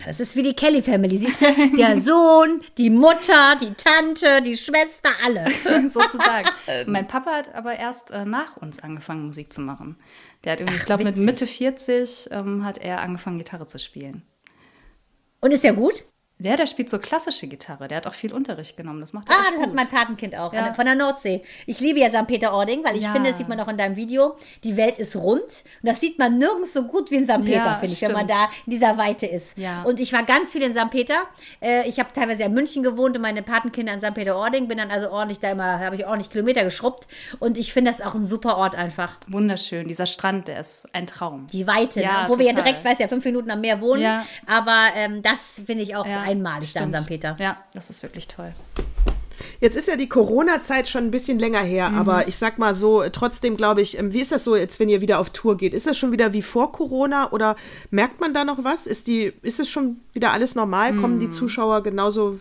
Ah, Das ist wie die Kelly Family, siehst du? Der Sohn, die Mutter, die Tante, die Schwester, alle. sozusagen. mein Papa hat aber erst äh, nach uns angefangen, Musik zu machen. Der hat irgendwie, Ach, ich glaube, mit. Mitte 40 ähm, hat er angefangen, Gitarre zu spielen. Und ist ja gut? Der, der spielt so klassische Gitarre. Der hat auch viel Unterricht genommen. Das macht er Ah, das gut. hat mein Patenkind auch, Ja. von der- Nordsee. Ich liebe ja St. Peter-Ording, weil ich Ja. finde, das sieht man auch in deinem Video, die Welt ist rund. Und das sieht man nirgends so gut wie in St. Peter, Ja, finde ich, wenn man stimmt. da in dieser Weite ist. Ja. Und ich war ganz viel in St. Peter. Äh, Ich habe teilweise ja in München gewohnt und meine Patenkinder in St. Peter-Ording. Bin dann also ordentlich da immer, habe ich ordentlich Kilometer geschrubbt. Und ich finde das auch ein super Ort einfach. Wunderschön. Dieser Strand, der ist ein Traum. Die Weite, Ja, ne? wo wir ja total. direkt, weiß ja, fünf Minuten am Meer wohnen. Ja. Aber ähm, das finde ich auch Ja, einmalig da in stimmt. St. Peter. Ja, das ist wirklich toll. Jetzt ist ja die Corona-Zeit schon ein bisschen länger her, Mhm. aber ich sag mal so, trotzdem glaube ich, ähm, wie ist das so jetzt, wenn ihr wieder auf Tour geht? Ist das schon wieder wie vor Corona oder merkt man da noch was? Ist die, ist es schon wieder alles normal? Kommen Mhm. die Zuschauer genauso,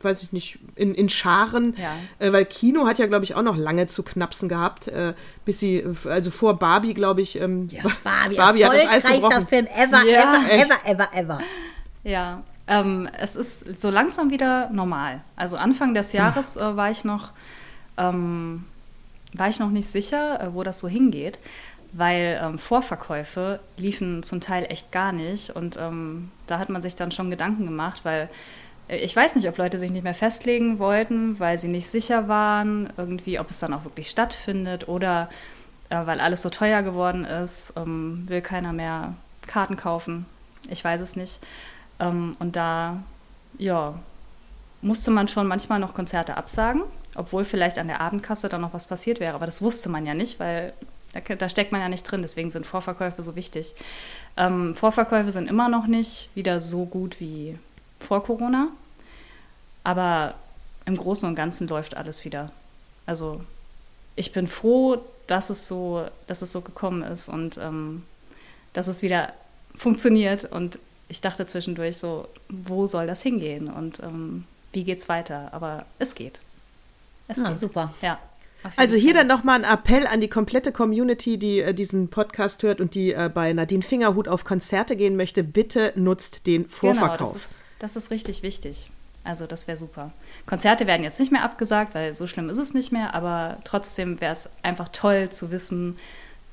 weiß ich nicht, in, in Scharen? Ja. Äh, weil Kino hat ja, glaube ich, auch noch lange zu knapsen gehabt, äh, bis sie, also vor Barbie, glaube ich, ähm, Barbie, Barbie hat das Eis gebrochen. Film ever, Ja, ever, ever, ever, ever. Ja, ähm, es ist so langsam wieder normal. Also Anfang des Jahres äh, war ich noch, ähm, war ich noch nicht sicher, äh, wo das so hingeht, weil ähm, Vorverkäufe liefen zum Teil echt gar nicht und ähm, da hat man sich dann schon Gedanken gemacht, weil äh, ich weiß nicht, ob Leute sich nicht mehr festlegen wollten, weil sie nicht sicher waren, irgendwie, ob es dann auch wirklich stattfindet oder äh, weil alles so teuer geworden ist, ähm, will keiner mehr Karten kaufen. Ich weiß es nicht. Ähm, und da, ja, musste man schon manchmal noch Konzerte absagen, obwohl vielleicht an der Abendkasse dann noch was passiert wäre. Aber das wusste man ja nicht, weil da, da steckt man ja nicht drin. Deswegen sind Vorverkäufe so wichtig. Ähm, Vorverkäufe sind immer noch nicht wieder so gut wie vor Corona. Aber im Großen und Ganzen läuft alles wieder. Also ich bin froh, dass es so, dass es so gekommen ist und ähm, dass es wieder funktioniert. Und ich dachte zwischendurch so, wo soll das hingehen und ähm, wie geht's weiter? Aber es geht. Es Ah, geht. super. Ja. Also hier Fall. dann nochmal ein Appell an die komplette Community, die äh, diesen Podcast hört und die äh, bei Nadine Fingerhut auf Konzerte gehen möchte. Bitte nutzt den Vorverkauf. Genau, das ist, das ist richtig wichtig. Also das wäre super. Konzerte werden jetzt nicht mehr abgesagt, weil so schlimm ist es nicht mehr, aber trotzdem wäre es einfach toll zu wissen,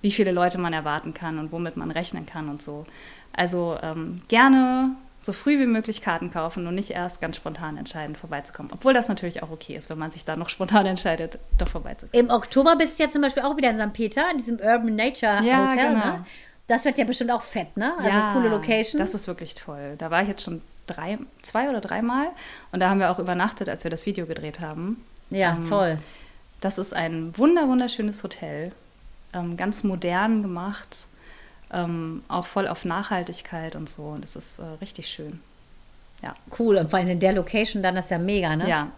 wie viele Leute man erwarten kann und womit man rechnen kann und so. Also ähm, gerne so früh wie möglich Karten kaufen und nicht erst ganz spontan entscheiden, vorbeizukommen. Obwohl das natürlich auch okay ist, wenn man sich da noch spontan entscheidet, doch vorbeizukommen. Im Oktober bist du ja zum Beispiel auch wieder in St. Peter, in diesem Urban Nature Ja, Hotel. genau. Ne? Das wird ja bestimmt auch fett, ne? Also coole Location. Das ist wirklich toll. Da war ich jetzt schon drei, zwei oder dreimal und da haben wir auch übernachtet, als wir das Video gedreht haben. ja, Ähm, toll. Das ist ein wunder wunderschönes Hotel, ähm, ganz modern gemacht, ähm, auch voll auf Nachhaltigkeit und so. Und das ist äh, richtig schön. Ja, Cool. Und vor allem in der Location dann, das ist ja mega, ne? ja.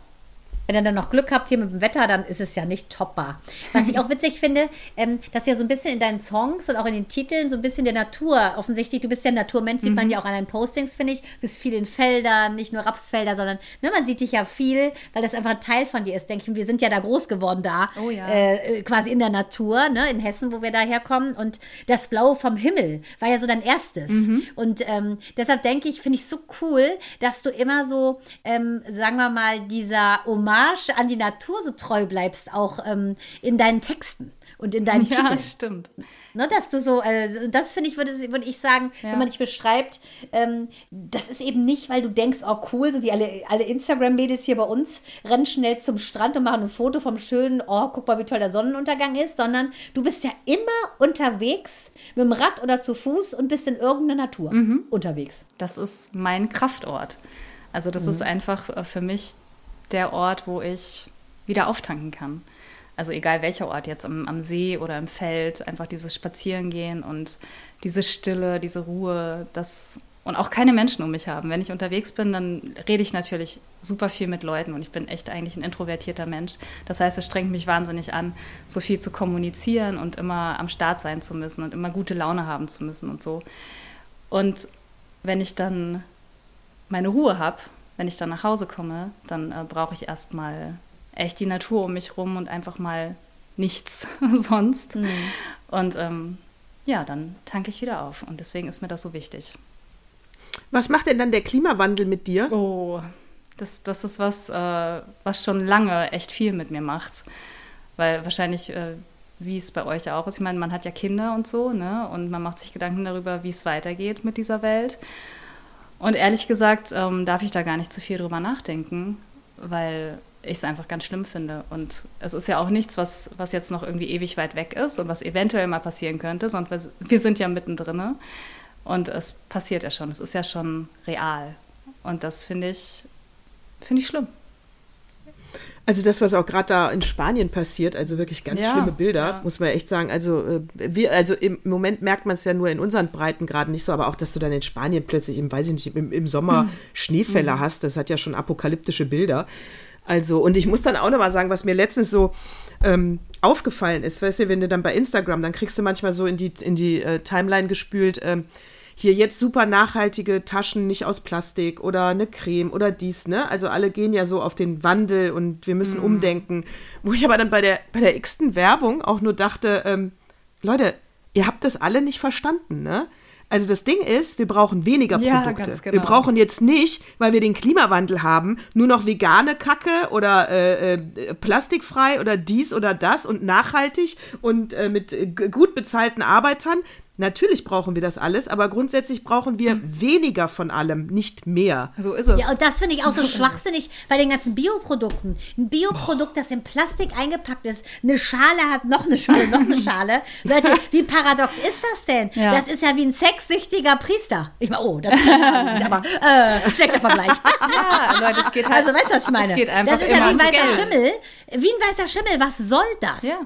Wenn ihr dann noch Glück habt hier mit dem Wetter, dann ist es ja nicht toppbar. Was ich auch witzig finde, ähm, dass ja so ein bisschen in deinen Songs und auch in den Titeln so ein bisschen der Natur, offensichtlich, du bist ja ein Naturmensch, sieht Mhm. man ja auch an deinen Postings, finde ich. Du bist viel in Feldern, nicht nur Rapsfelder, sondern ne, man sieht dich ja viel, weil das einfach ein Teil von dir ist, denke ich. Wir sind ja da groß geworden da, Oh ja. äh, quasi in der Natur, ne, in Hessen, wo wir da herkommen. Und das Blaue vom Himmel war ja so dein erstes. Mhm. Und ähm, deshalb denke ich, finde ich so cool, dass du immer so, ähm, sagen wir mal, dieser Hommage an die Natur so treu bleibst, auch ähm, in deinen Texten und in deinen Ja, Titeln. stimmt. Ne, dass du so, äh, das finde ich, würde, würde ich sagen, Ja. wenn man dich beschreibt, ähm, das ist eben nicht, weil du denkst, oh cool, so wie alle, alle Instagram-Mädels hier bei uns, rennen schnell zum Strand und machen ein Foto vom schönen, oh, guck mal, wie toll der Sonnenuntergang ist, sondern du bist ja immer unterwegs mit dem Rad oder zu Fuß und bist in irgendeiner Natur unterwegs. Das ist mein Kraftort. Also das ist einfach äh, für mich der Ort, wo ich wieder auftanken kann. Also egal welcher Ort, jetzt am, am See oder im Feld, einfach dieses Spazierengehen und diese Stille, diese Ruhe, das und auch keine Menschen um mich haben. Wenn ich unterwegs bin, dann rede ich natürlich super viel mit Leuten und ich bin echt eigentlich ein introvertierter Mensch. Das heißt, es strengt mich wahnsinnig an, so viel zu kommunizieren und immer am Start sein zu müssen und immer gute Laune haben zu müssen und so. Und wenn ich dann meine Ruhe habe, wenn ich dann nach Hause komme, dann äh, brauche ich erstmal echt die Natur um mich rum und einfach mal nichts sonst. Mhm. Und ähm, ja, dann tanke ich wieder auf. Und deswegen ist mir das so wichtig. Was macht denn dann der Klimawandel mit dir? Oh, das, das ist was, äh, was schon lange echt viel mit mir macht. Weil wahrscheinlich, äh, wie es bei euch auch ist, ich meine, man hat ja Kinder und so, ne? Und man macht sich Gedanken darüber, wie es weitergeht mit dieser Welt. Und ehrlich gesagt ähm, darf ich da gar nicht zu viel drüber nachdenken, weil ich es einfach ganz schlimm finde. Und es ist ja auch nichts, was, was jetzt noch irgendwie ewig weit weg ist und was eventuell mal passieren könnte, sondern wir, wir sind ja mittendrin. Und es passiert ja schon, es ist ja schon real. Und das finde ich, finde ich schlimm. Also das, was auch gerade da in Spanien passiert, also wirklich ganz ja, schlimme Bilder, ja. muss man echt sagen. Also äh, wir, also im Moment merkt man es ja nur in unseren Breiten gerade nicht so, aber auch, dass du dann in Spanien plötzlich, im, weiß ich nicht, im, im Sommer hm. Schneefälle hm. hast, das hat ja schon apokalyptische Bilder. Also, und ich muss dann auch nochmal sagen, was mir letztens so ähm, aufgefallen ist, weißt du, wenn du dann bei Instagram, dann kriegst du manchmal so in die, in die äh, Timeline gespült, ähm, hier jetzt super nachhaltige Taschen, nicht aus Plastik oder eine Creme oder dies, ne? Also alle gehen ja so auf den Wandel und wir müssen mm. umdenken. Wo ich aber dann bei der, bei der x-ten Werbung auch nur dachte, ähm, Leute, ihr habt das alle nicht verstanden, ne? Also das Ding ist, wir brauchen weniger Produkte. Ja, genau. Wir brauchen jetzt nicht, weil wir den Klimawandel haben, nur noch vegane Kacke oder äh, äh, plastikfrei oder dies oder das und nachhaltig und äh, mit gut bezahlten Arbeitern. Natürlich brauchen wir das alles, aber grundsätzlich brauchen wir hm. weniger von allem, nicht mehr. So ist es. Ja, und das finde ich auch so schwachsinnig bei den ganzen Bioprodukten. Ein Bioprodukt, das in Plastik eingepackt ist, eine Schale hat noch eine Schale, noch eine Schale. Leute, wie paradox ist das denn? Ja. Das ist ja wie ein sexsüchtiger Priester. Ich meine, oh, das ist aber äh, schlechter Vergleich. ja, Leute, es geht halt. Also, weißt du, was ich meine? Es geht einfach das ist ja wie ein weißer Schimmel. Wie ein weißer Schimmel, was soll das? Ja.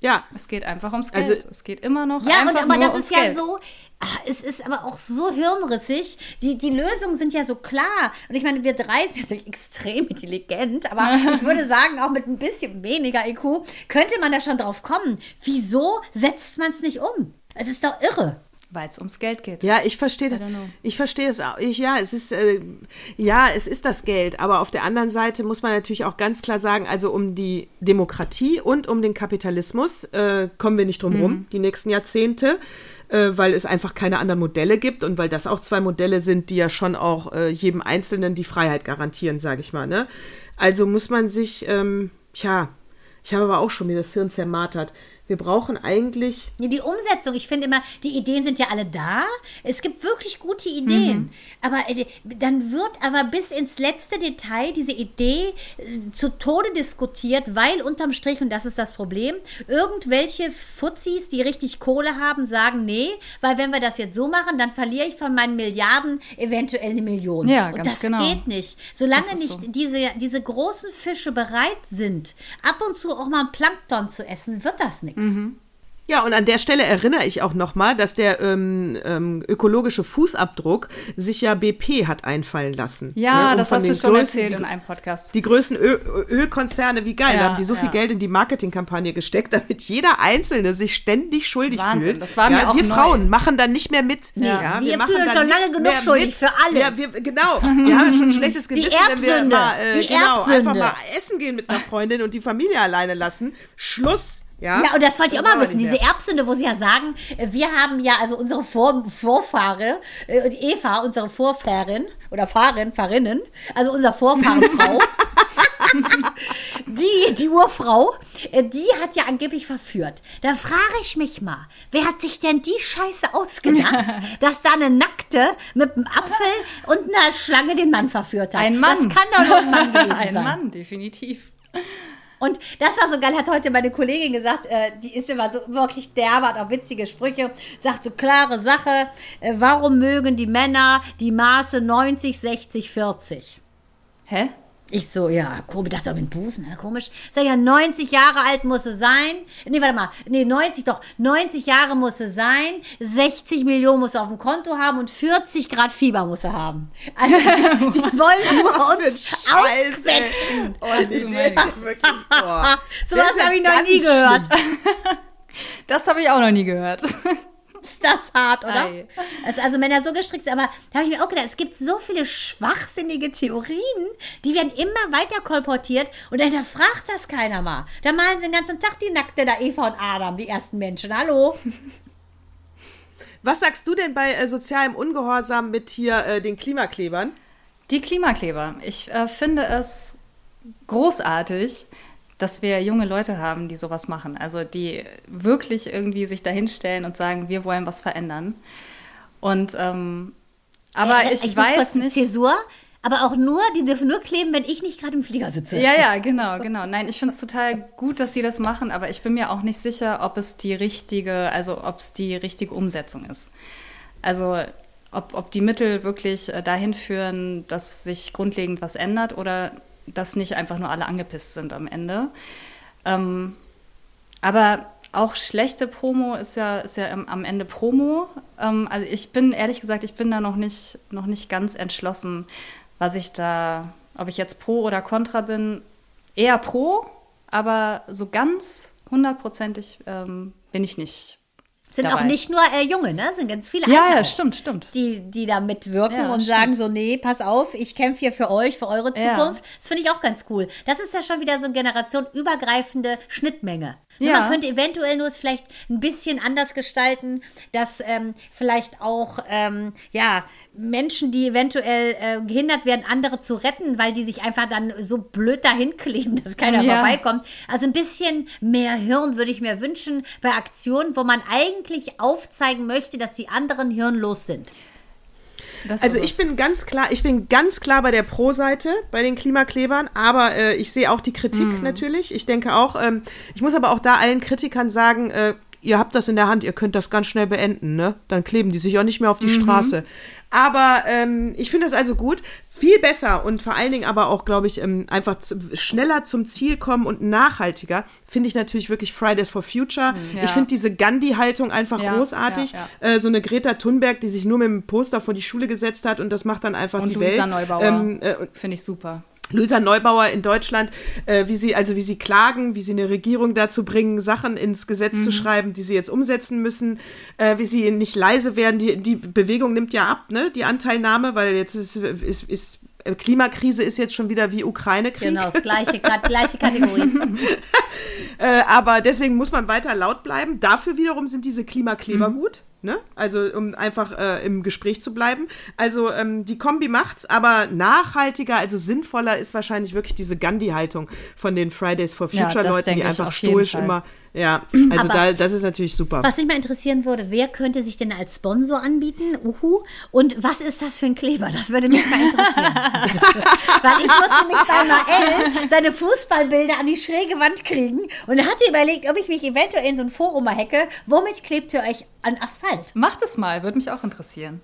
Ja. Es geht einfach ums Geld. Also, es geht immer noch ja, einfach und, aber nur das ist ja so, ach, es ist aber auch so hirnrissig. Die, die Lösungen sind ja so klar. Und ich meine, wir drei sind natürlich extrem intelligent, aber ich würde sagen, auch mit ein bisschen weniger IQ könnte man da schon drauf kommen. Wieso setzt man es nicht um? Es ist doch irre weil es ums Geld geht. Ja, ich verstehe. Ich verstehe es auch. Ich, ja, es ist äh, ja, es ist das Geld. Aber auf der anderen Seite muss man natürlich auch ganz klar sagen, also um die Demokratie und um den Kapitalismus äh, kommen wir nicht drum rum mhm. die nächsten Jahrzehnte, äh, weil es einfach keine anderen Modelle gibt und weil das auch zwei Modelle sind, die ja schon auch äh, jedem Einzelnen die Freiheit garantieren, sage ich mal. Ne? Also muss man sich, ähm, tja, ich habe aber auch schon mir das Hirn zermartert wir brauchen eigentlich. Die Umsetzung, ich finde immer, die Ideen sind ja alle da. Es gibt wirklich gute Ideen. Mhm. Aber äh, dann wird aber bis ins letzte Detail diese Idee äh, zu Tode diskutiert, weil unterm Strich, und das ist das Problem, irgendwelche Fuzis, die richtig Kohle haben, sagen, nee, weil wenn wir das jetzt so machen, dann verliere ich von meinen Milliarden eventuell eine Million. Ja, und ganz das genau. geht nicht. Solange nicht so. diese, diese großen Fische bereit sind, ab und zu auch mal ein Plankton zu essen, wird das nichts. Mhm. Ja, und an der Stelle erinnere ich auch nochmal, dass der ähm, ähm, ökologische Fußabdruck sich ja BP hat einfallen lassen. Ja, ne? um das hast du schon größten, erzählt in einem Podcast. Die größten Ö Ölkonzerne, wie geil, ja, haben die so ja. viel Geld in die Marketingkampagne gesteckt, damit jeder Einzelne sich ständig schuldig Wahnsinn, fühlt. Das war mir ja, auch wir neu. Frauen machen dann nicht mehr mit. Nee, ja, wir, wir fühlen uns schon lange genug schuldig mit. für alles. Ja, wir, genau. Wir haben schon ein schlechtes Gewissen, wenn wir mal, äh, genau, einfach mal essen gehen mit einer Freundin und die Familie alleine lassen. Schluss. Ja, ja und das wollte ich auch mal wissen. Diese Erbsünde, wo sie ja sagen, wir haben ja, also unsere Vor Vorfahre, äh, Eva, unsere Vorfahrin oder Fahrin, Fahrinnen, also unser Vorfahrenfrau, die, die Urfrau, äh, die hat ja angeblich verführt. Da frage ich mich mal, wer hat sich denn die Scheiße ausgedacht, dass da eine Nackte mit einem Apfel und einer Schlange den Mann verführt hat? Ein Mann. Das kann doch nur ein Mann gewesen ein sein. Ein Mann, definitiv. Und das war so geil, hat heute meine Kollegin gesagt, äh, die ist immer so wirklich derbe, hat auch witzige Sprüche, sagt so klare Sache, äh, warum mögen die Männer die Maße 90, 60, 40? Hä? Ich so, ja, komisch, dachte auch mit Busen, ja, komisch. Sag ja, 90 Jahre alt muss sie sein. Nee, warte mal, nee, 90 doch. 90 Jahre muss sie sein, 60 Millionen muss sie auf dem Konto haben und 40 Grad Fieber muss sie haben. Also, die wollen nur uns ausquetschen. Oh, die ist wirklich, boah. so was habe ich noch nie gehört. das habe ich auch noch nie gehört. Ist das hart, oder? Ei. Also, also Männer so gestrickt sind, aber da habe ich mir auch gedacht, es gibt so viele schwachsinnige Theorien, die werden immer weiter kolportiert und dann hinterfragt das keiner mal. Da malen sie den ganzen Tag die Nackte da Eva und Adam, die ersten Menschen. Hallo? Was sagst du denn bei äh, sozialem Ungehorsam mit hier äh, den Klimaklebern? Die Klimakleber. Ich äh, finde es großartig, dass wir junge Leute haben, die sowas machen. Also die wirklich irgendwie sich dahinstellen und sagen, wir wollen was verändern. Und ähm, aber Äh, ich, muss weiß nicht. Zäsur, aber auch nur, die dürfen nur kleben, wenn ich nicht gerade im Flieger sitze. Ja, ja, genau, genau. Nein, ich finde es total gut, dass sie das machen, aber ich bin mir auch nicht sicher, ob es die richtige, also ob es die richtige Umsetzung ist. Also ob, ob die Mittel wirklich äh, dahin führen, dass sich grundlegend was ändert oder dass nicht einfach nur alle angepisst sind am Ende. Ähm, aber auch schlechte Promo ist ja, ist ja am Ende Promo. Ähm, also ich bin, ehrlich gesagt, ich bin da noch nicht, noch nicht ganz entschlossen, was ich da, ob ich jetzt pro oder contra bin. Eher pro, aber so ganz hundertprozentig ähm, bin ich nicht. Sind dabei. auch nicht nur äh, Junge, ne? Sind ganz viele Ja, Alte ja, auch, stimmt, stimmt. Die, die da mitwirken Ja, und stimmt. sagen so, nee, pass auf, ich kämpfe hier für euch, für eure Ja. Zukunft. Das finde ich auch ganz cool. Das ist ja schon wieder so eine generationenübergreifende Schnittmenge. Ja. Man könnte eventuell nur es vielleicht ein bisschen anders gestalten, dass ähm, vielleicht auch, ähm, ja, Menschen, die eventuell äh, gehindert werden, andere zu retten, weil die sich einfach dann so blöd dahin kleben, dass keiner Ja. vorbeikommt. Also ein bisschen mehr Hirn würde ich mir wünschen bei Aktionen, wo man eigentlich aufzeigen möchte, dass die anderen hirnlos sind. Das Also ich bin ganz klar, ich bin ganz klar bei der Pro-Seite bei den Klimaklebern, aber äh, ich sehe auch die Kritik natürlich. Ich denke auch, ähm, ich muss aber auch da allen Kritikern sagen, äh, ihr habt das in der Hand, ihr könnt das ganz schnell beenden, ne? Dann kleben die sich auch nicht mehr auf die Straße. Aber ähm, ich finde das also gut. Viel besser und vor allen Dingen aber auch, glaube ich, ähm, einfach schneller zum Ziel kommen und nachhaltiger, finde ich natürlich wirklich Fridays for Future. ja. Ich finde diese Gandhi-Haltung einfach Ja, großartig. ja, Äh, so eine Greta Thunberg, die sich nur mit dem Poster vor die Schule gesetzt hat und das macht dann einfach Und die Luisa Welt. Neubauer. Ähm, äh, Finde ich super. Luisa Neubauer in Deutschland, äh, wie sie, also wie sie klagen, wie sie eine Regierung dazu bringen, Sachen ins Gesetz Mhm. zu schreiben, die sie jetzt umsetzen müssen, äh, wie sie nicht leise werden. Die, die Bewegung nimmt ja ab, ne, die Anteilnahme, weil jetzt ist, ist, ist Klimakrise ist jetzt schon wieder wie Ukraine-Krieg. Genau, das gleiche, gleiche Kategorie. Äh, aber deswegen muss man weiter laut bleiben. Dafür wiederum sind diese Klimakleber Mhm. gut. Ne? Also um einfach äh, im Gespräch zu bleiben. Also ähm, die Kombi macht's, aber nachhaltiger, also sinnvoller ist wahrscheinlich wirklich diese Gandhi-Haltung von den Fridays for Ja, Future das Leuten, denke die einfach stoisch immer. Ja, also da, das ist natürlich super. Was mich mal interessieren würde, wer könnte sich denn als Sponsor anbieten? Uhu. Und was ist das für ein Kleber? Das würde mich mal interessieren. Weil ich musste nämlich bei Noel seine Fußballbilder an die schräge Wand kriegen und er hatte überlegt, ob ich mich eventuell in so ein Forum mal hacke. Womit klebt ihr euch an Asphalt? Macht es mal, würde mich auch interessieren.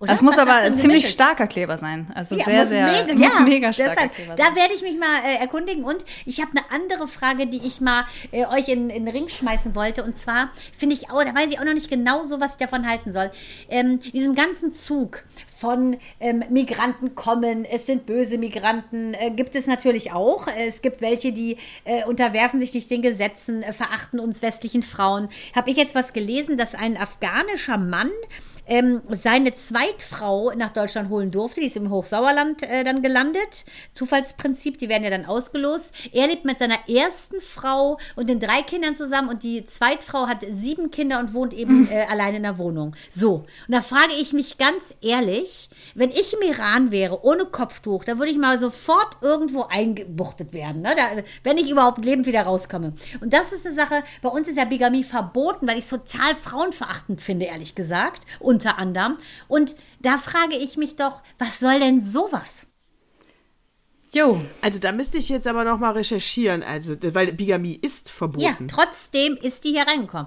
Oder? Das muss Was aber ein ziemlich Gemisches? starker Kleber sein. Also Ja, sehr, sehr, mega, muss ja, mega starker deshalb, Kleber Da sein. werde ich mich mal äh, erkundigen und ich habe eine andere Frage, die ich mal äh, euch in, in den Ring schmeißen wollte. Und zwar finde ich auch, da weiß ich auch noch nicht genau so, was ich davon halten soll. Ähm, diesem ganzen Zug von ähm, Migranten kommen, es sind böse Migranten, äh, gibt es natürlich auch. Es gibt welche, die äh, unterwerfen sich nicht den Gesetzen, äh, verachten uns westlichen Frauen. Habe ich jetzt was gelesen, dass ein afghanischer Mann ähm, seine Zweitfrau nach Deutschland holen durfte. Die ist im Hochsauerland äh, dann gelandet. Zufallsprinzip, die werden ja dann ausgelost. Er lebt mit seiner ersten Frau und den drei Kindern zusammen und die Zweitfrau hat sieben Kinder und wohnt eben äh, allein in der Wohnung. So, und da frage ich mich ganz ehrlich, wenn ich im Iran wäre, ohne Kopftuch, da würde ich mal sofort irgendwo eingebuchtet werden, ne? da, wenn ich überhaupt lebend wieder rauskomme. Und das ist eine Sache, bei uns ist ja Bigamie verboten, weil ich es total frauenverachtend finde, ehrlich gesagt, unter anderem. Und da frage ich mich doch, was soll denn sowas? Jo, Also da müsste ich jetzt aber noch mal recherchieren, also weil Bigamie ist Ja, verboten. trotzdem ist die hier reingekommen.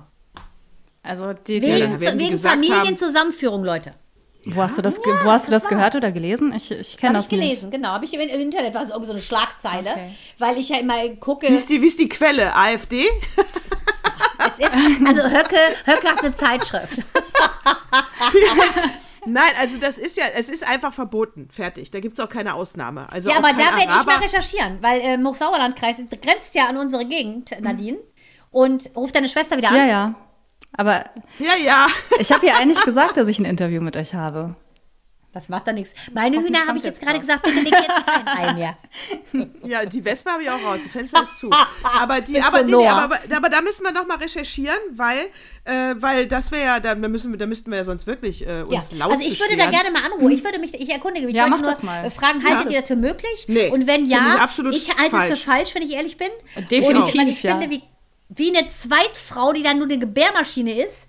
also die, Ja, die, Wegen, die wegen Familienzusammenführung, Leute. wo hast du das, ge- wo hast du das das war- gehört oder gelesen? Ich, ich kenne Habe das ich gelesen, genau. Habe ich im Internet, war so eine Schlagzeile, Okay. weil ich ja immer gucke. Wie ist, die, wie ist die Quelle? AfD? Es ist, also Höcke, Höcke hat eine Zeitschrift. Nein, also das ist ja, es ist einfach verboten. Fertig. Da gibt es auch keine Ausnahme. Also Ja, aber da werde ich mal recherchieren, weil äh, Hochsauerlandkreis grenzt ja an unsere Gegend, Nadine. Und ruft deine Schwester wieder an. Ja, ja. Aber Ja, ja. ich habe ja eigentlich gesagt, dass ich ein Interview mit euch habe. Das macht doch nichts. Meine Hühner habe ich jetzt gerade gesagt, bitte leg jetzt kein Ei mehr. Ja, die Wespe habe ich auch raus. Das Fenster ist zu. Aber die, aber, so nee, aber, aber da müssen wir noch mal recherchieren, weil, äh, weil das wäre ja, da müssen wir, da müssten wir ja sonst wirklich äh, Ja, uns laut also ich würde da gerne mal anrufen. Ich würde mich, ich erkundige mich. Ja, mach nur das mal. fragen, Ja. haltet ihr das für möglich? Nee, Und wenn ja, ich absolut ich halte es falsch. für falsch, wenn ich ehrlich bin. Definitiv, Und, weil ich ja. finde, wie, wie eine Zweitfrau, die dann nur eine Gebärmaschine ist,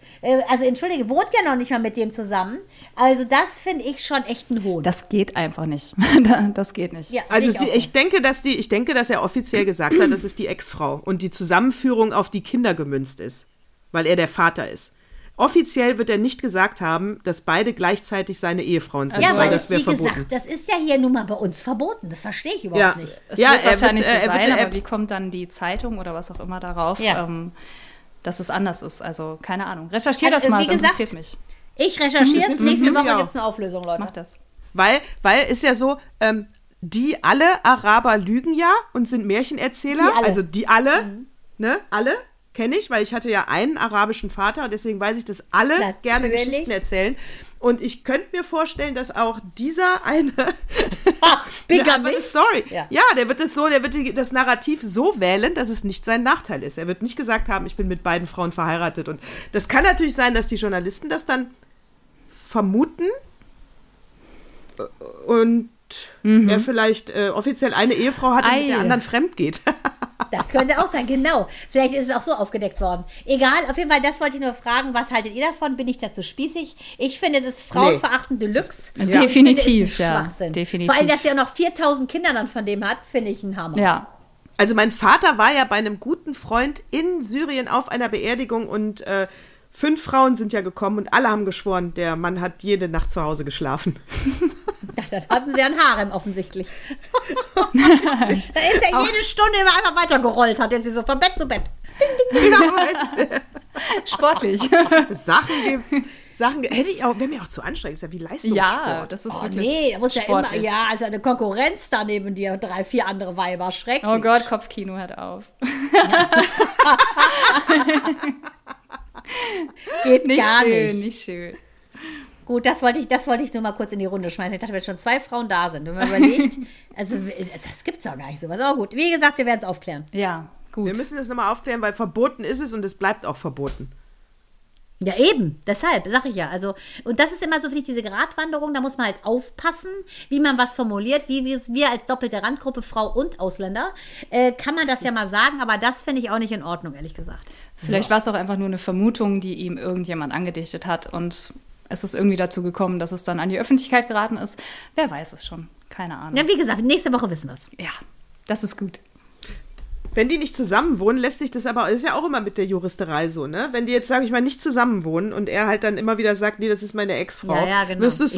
also entschuldige, wohnt ja noch nicht mal mit dem zusammen. Also das finde ich schon echt ein Hohn. Das geht einfach nicht. Das geht nicht. ja, Also sehe sie, ich denke, dass die, ich denke, dass er offiziell gesagt hat, das ist die Ex-Frau und die Zusammenführung auf die Kinder gemünzt ist, weil er der Vater ist. Offiziell wird er nicht gesagt haben, dass beide gleichzeitig seine Ehefrauen sind, ja, weil das das, wäre wie verboten. gesagt, das ist ja hier nun mal bei uns verboten. Das verstehe ich überhaupt Ja. nicht. Es Ja, wird er wird, wahrscheinlich äh, er so wird, sein, er- aber wie kommt dann die Zeitung oder was auch immer darauf, Ja. ähm, dass es anders ist? Also keine Ahnung. Recherchier Also, das mal, wie das gesagt, interessiert mich. Ich recherchiere es. Mhm, Nächste mhm, Woche ja. gibt es eine Auflösung, Leute. Mach das. Weil, weil ist ja so, ähm, die alle Araber lügen ja und sind Märchenerzähler. Die alle. Mhm. Also die alle, ne, alle kenne ich, weil ich hatte ja einen arabischen Vater und deswegen weiß ich, dass alle Natürlich. gerne Geschichten erzählen. Und ich könnte mir vorstellen, dass auch dieser eine Bigamist? eine Story. Ja. Ja. der wird es so, der wird das Narrativ so wählen, dass es nicht sein Nachteil ist. Er wird nicht gesagt haben, ich bin mit beiden Frauen verheiratet. Und das kann natürlich sein, dass die Journalisten das dann vermuten und er vielleicht äh, offiziell eine Ehefrau hat und mit Ei. der anderen fremd geht. Das könnte auch sein, genau. Vielleicht ist es auch so aufgedeckt worden. Egal, auf jeden Fall, das wollte ich nur fragen. Was haltet ihr davon? Bin ich dazu spießig? Ich finde, es ist frauenverachtend Deluxe. Ja. Finde, Definitiv, ein ja. Schwachsinn. Definitiv. Vor allem, dass er auch noch 4000 Kinder dann von dem hat, finde ich ein Hammer. Ja. Also mein Vater war ja bei einem guten Freund in Syrien auf einer Beerdigung und äh, fünf Frauen sind ja gekommen und alle haben geschworen, der Mann hat jede Nacht zu Hause geschlafen. Ja, Dann hatten sie ein Harem offensichtlich. da ist er jede Stunde immer einfach weitergerollt, hat er sie so von Bett zu Bett. Ja, Sportlich. Sachen gibt's. Sachen hätte ich auch, wäre mir auch zu anstrengend, ist ja wie Leistungssport. ja, das ist Oh wirklich nee, da muss ja immer, ja, also eine Konkurrenz da neben dir, drei, vier andere Weiber, schrecklich. Oh Gott, Kopfkino hört auf. Geht Nicht gar schön, nicht. nicht schön. Gut, das wollte ich, das wollte ich nur mal kurz in die Runde schmeißen. Ich dachte, wenn schon zwei Frauen da sind, wenn man überlegt, also das gibt's doch gar nicht sowas. Aber gut, wie gesagt, wir werden es aufklären. Ja, gut. Wir müssen das nochmal aufklären, weil verboten ist es und es bleibt auch verboten. Ja, eben, deshalb, sag ich ja. Also, und das ist immer so, finde ich, diese Gratwanderung, da muss man halt aufpassen, wie man was formuliert, wie wir, wir als doppelte Randgruppe, Frau und Ausländer, äh, kann man das ja mal sagen, aber das finde ich auch nicht in Ordnung, ehrlich gesagt. Vielleicht war es auch einfach nur eine Vermutung, die ihm irgendjemand angedichtet hat und es ist irgendwie dazu gekommen, dass es dann an die Öffentlichkeit geraten ist. Wer weiß es schon? Keine Ahnung. Ja, wie gesagt, nächste Woche wissen wir es. Ja, das ist gut. Wenn die nicht zusammen wohnen, lässt sich das aber, das ist ja auch immer mit der Juristerei so, ne? Wenn die jetzt, sage ich mal, nicht zusammen wohnen und er halt dann immer wieder sagt, nee, das ist meine Ex-Frau, Ja, ja, genau. wirst du es Ich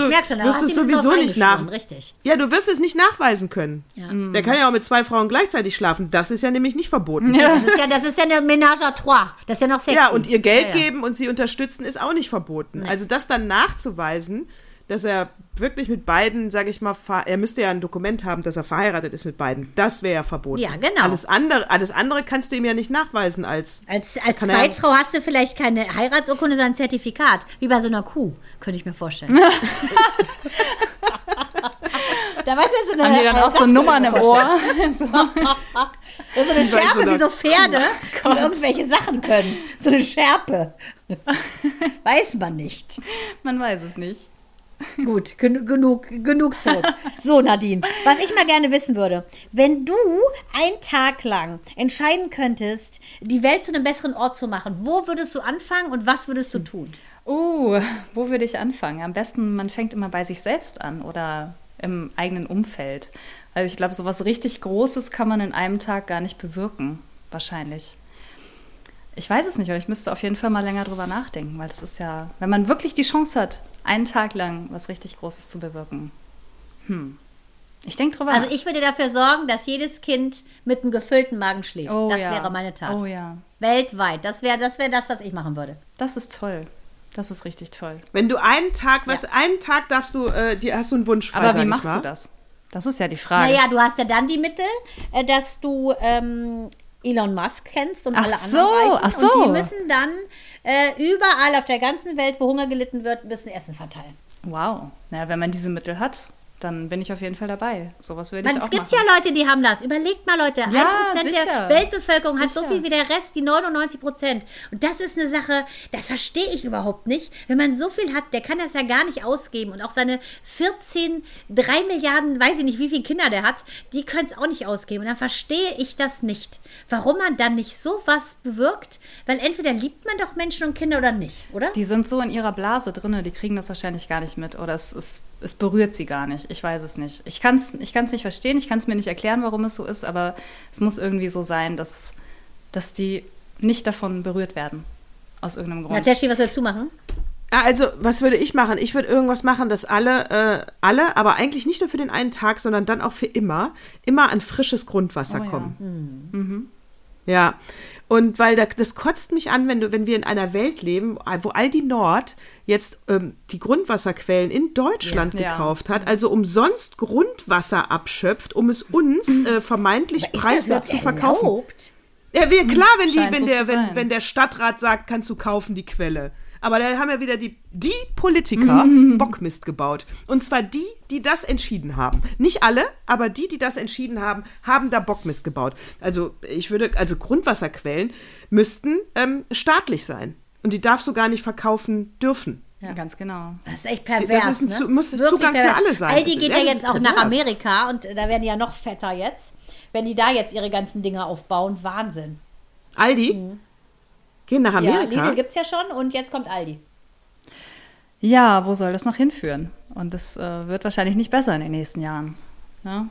so, sowieso nicht nach. richtig. Ja, du wirst es nicht nachweisen können. Ja. Der kann ja auch mit zwei Frauen gleichzeitig schlafen. Das ist ja nämlich nicht verboten. Das ist ja, das ist ja eine Ménage à trois. Das ist ja noch sexy. Ja, und ihr Geld Ja, ja. geben und sie unterstützen ist auch nicht verboten. Also das dann nachzuweisen, dass er wirklich mit beiden, sage ich mal, er müsste ja ein Dokument haben, dass er verheiratet ist mit beiden. Das wäre ja verboten. Ja, genau. Alles andere, alles andere kannst du ihm ja nicht nachweisen als. Als, als er- Zweitfrau hast du vielleicht keine Heiratsurkunde, sondern ein Zertifikat. Wie bei so einer Kuh, könnte ich mir vorstellen. da weißt du, so eine, Haben die dann auch so Nummern im ich Ohr? so. Das ist so eine so Schärpe einer wie so Pferde, die irgendwelche Sachen können. So eine Schärpe. Weiß man nicht. Man weiß es nicht. Gut, genu genug, genug zurück. So, Nadine, was ich mal gerne wissen würde, wenn du einen Tag lang entscheiden könntest, die Welt zu einem besseren Ort zu machen, wo würdest du anfangen und was würdest du tun? Oh, wo würde ich anfangen? Am besten, man fängt immer bei sich selbst an oder im eigenen Umfeld. Also ich glaube, so was richtig Großes kann man in einem Tag gar nicht bewirken, wahrscheinlich. Ich weiß es nicht, aber ich müsste auf jeden Fall mal länger drüber nachdenken, weil das ist ja, wenn man wirklich die Chance hat, einen Tag lang was richtig Großes zu bewirken. Hm. Ich denke drüber Also ich würde dafür sorgen, dass jedes Kind mit einem gefüllten Magen schläft. Oh das ja. wäre meine Tat. Oh ja, Weltweit. Das wäre das, wäre das, was ich machen würde. das ist toll. Das ist richtig toll. Wenn du einen Tag, was einen Tag darfst du, äh, die, hast du einen Wunsch frei, Aber wie machst du das? Das ist ja die Frage. Naja, du hast ja dann die Mittel, äh, dass du ähm, Elon Musk kennst und Ach alle so, anderen Reichen. ach so. Und die müssen dann äh, überall auf der ganzen Welt, wo Hunger gelitten wird, müssen Essen verteilen. Wow. Naja, wenn man diese Mittel hat, dann bin ich auf jeden Fall dabei. Sowas würde ich auch es gibt machen. ja Leute, die haben das. Überlegt mal, Leute. Ja, 1% sicher. der Weltbevölkerung hat so Sicher. viel wie der Rest, die 99 Prozent. Und das ist eine Sache, das verstehe ich überhaupt nicht. Wenn man so viel hat, der kann das ja gar nicht ausgeben. Und auch seine 14, 3 Milliarden, weiß ich nicht, wie viele Kinder der hat, die können es auch nicht ausgeben. Und dann verstehe ich das nicht. Warum man dann nicht sowas bewirkt? Weil entweder liebt man doch Menschen und Kinder oder nicht, oder? Die sind so in ihrer Blase drinne, die kriegen das wahrscheinlich gar nicht mit oder es, es, es berührt sie gar nicht. Ich weiß es nicht. Ich kann es ich kann's nicht verstehen, ich kann es mir nicht erklären, warum es so ist, aber es muss irgendwie so sein, dass, dass die nicht davon berührt werden. Aus irgendeinem Grund. Nataschi, was willst du machen? Ah, Also, was würde ich machen? Ich würde irgendwas machen, dass alle, äh, alle, aber eigentlich nicht nur für den einen Tag, sondern dann auch für immer, immer an frisches Grundwasser Oh ja. kommen. Ja. Und weil da, das kotzt mich an, wenn du, wenn wir in einer Welt leben, wo Aldi Nord jetzt ähm, die Grundwasserquellen in Deutschland Ja. Ja. gekauft hat, also umsonst Grundwasser abschöpft, um es uns äh, vermeintlich preiswert zu verkaufen. erlaubt? Ja, wir, klar, wenn, die, wenn, der, wenn, wenn der Stadtrat sagt, kannst du kaufen die Quelle. Aber da haben ja wieder die, die Politiker Bockmist gebaut. Und zwar die, die das entschieden haben. Nicht alle, aber die, die das entschieden haben, haben da Bockmist gebaut. Also ich würde, also Grundwasserquellen müssten ähm, staatlich sein. Und die darfst du gar nicht verkaufen dürfen. Ja, ganz genau. Das ist echt pervers. Das ist ein ne? Muss ein Zugang für pervers. alle sein. Aldi geht ja, jetzt auch nach pervers. Amerika und äh, da werden die ja noch fetter jetzt. Wenn die da jetzt ihre ganzen Dinge aufbauen, Wahnsinn. Aldi? Gehen nach Ja, Amerika? Lidl gibt es ja schon und jetzt kommt Aldi. Ja, wo soll das noch hinführen? Und das äh, wird wahrscheinlich nicht besser in den nächsten Jahren. Ne?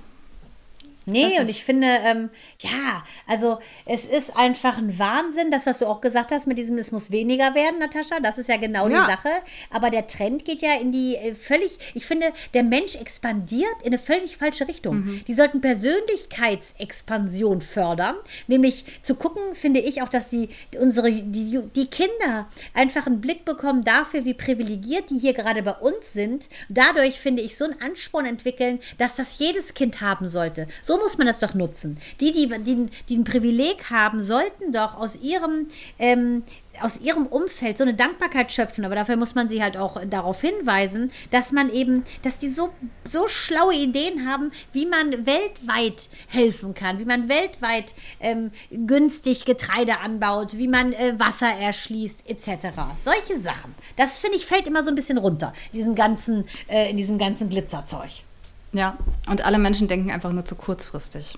Nee, und ich finde, ähm, ja, also es ist einfach ein Wahnsinn, das, was du auch gesagt hast mit diesem, es muss weniger werden, Natascha, das ist ja genau Ja. die Sache. Aber der Trend geht ja in die äh, völlig, ich finde, der Mensch expandiert in eine völlig falsche Richtung. Die sollten Persönlichkeitsexpansion fördern, nämlich zu gucken, finde ich auch, dass die, unsere, die, die Kinder einfach einen Blick bekommen dafür, wie privilegiert die hier gerade bei uns sind. Dadurch finde ich so einen Ansporn entwickeln, dass das jedes Kind haben sollte. So muss man das doch nutzen. Die, die, die, die ein Privileg haben, sollten doch aus ihrem ähm, aus ihrem Umfeld so eine Dankbarkeit schöpfen, aber dafür muss man sie halt auch darauf hinweisen, dass man eben, dass die so, so schlaue Ideen haben, wie man weltweit helfen kann, wie man weltweit ähm, günstig Getreide anbaut, wie man äh, Wasser erschließt, etc. Solche Sachen. Das finde ich fällt immer so ein bisschen runter, in diesem ganzen, äh, in diesem ganzen Glitzerzeug. Ja, und alle Menschen denken einfach nur zu kurzfristig.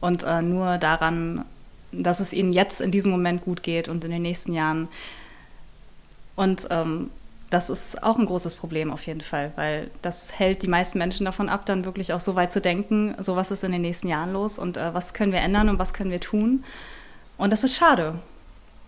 Und äh, nur daran, dass es ihnen jetzt in diesem Moment gut geht und in den nächsten Jahren. Und ähm, das ist auch ein großes Problem auf jeden Fall, weil das hält die meisten Menschen davon ab, dann wirklich auch so weit zu denken, so was ist in den nächsten Jahren los und äh, was können wir ändern und was können wir tun. Und das ist schade.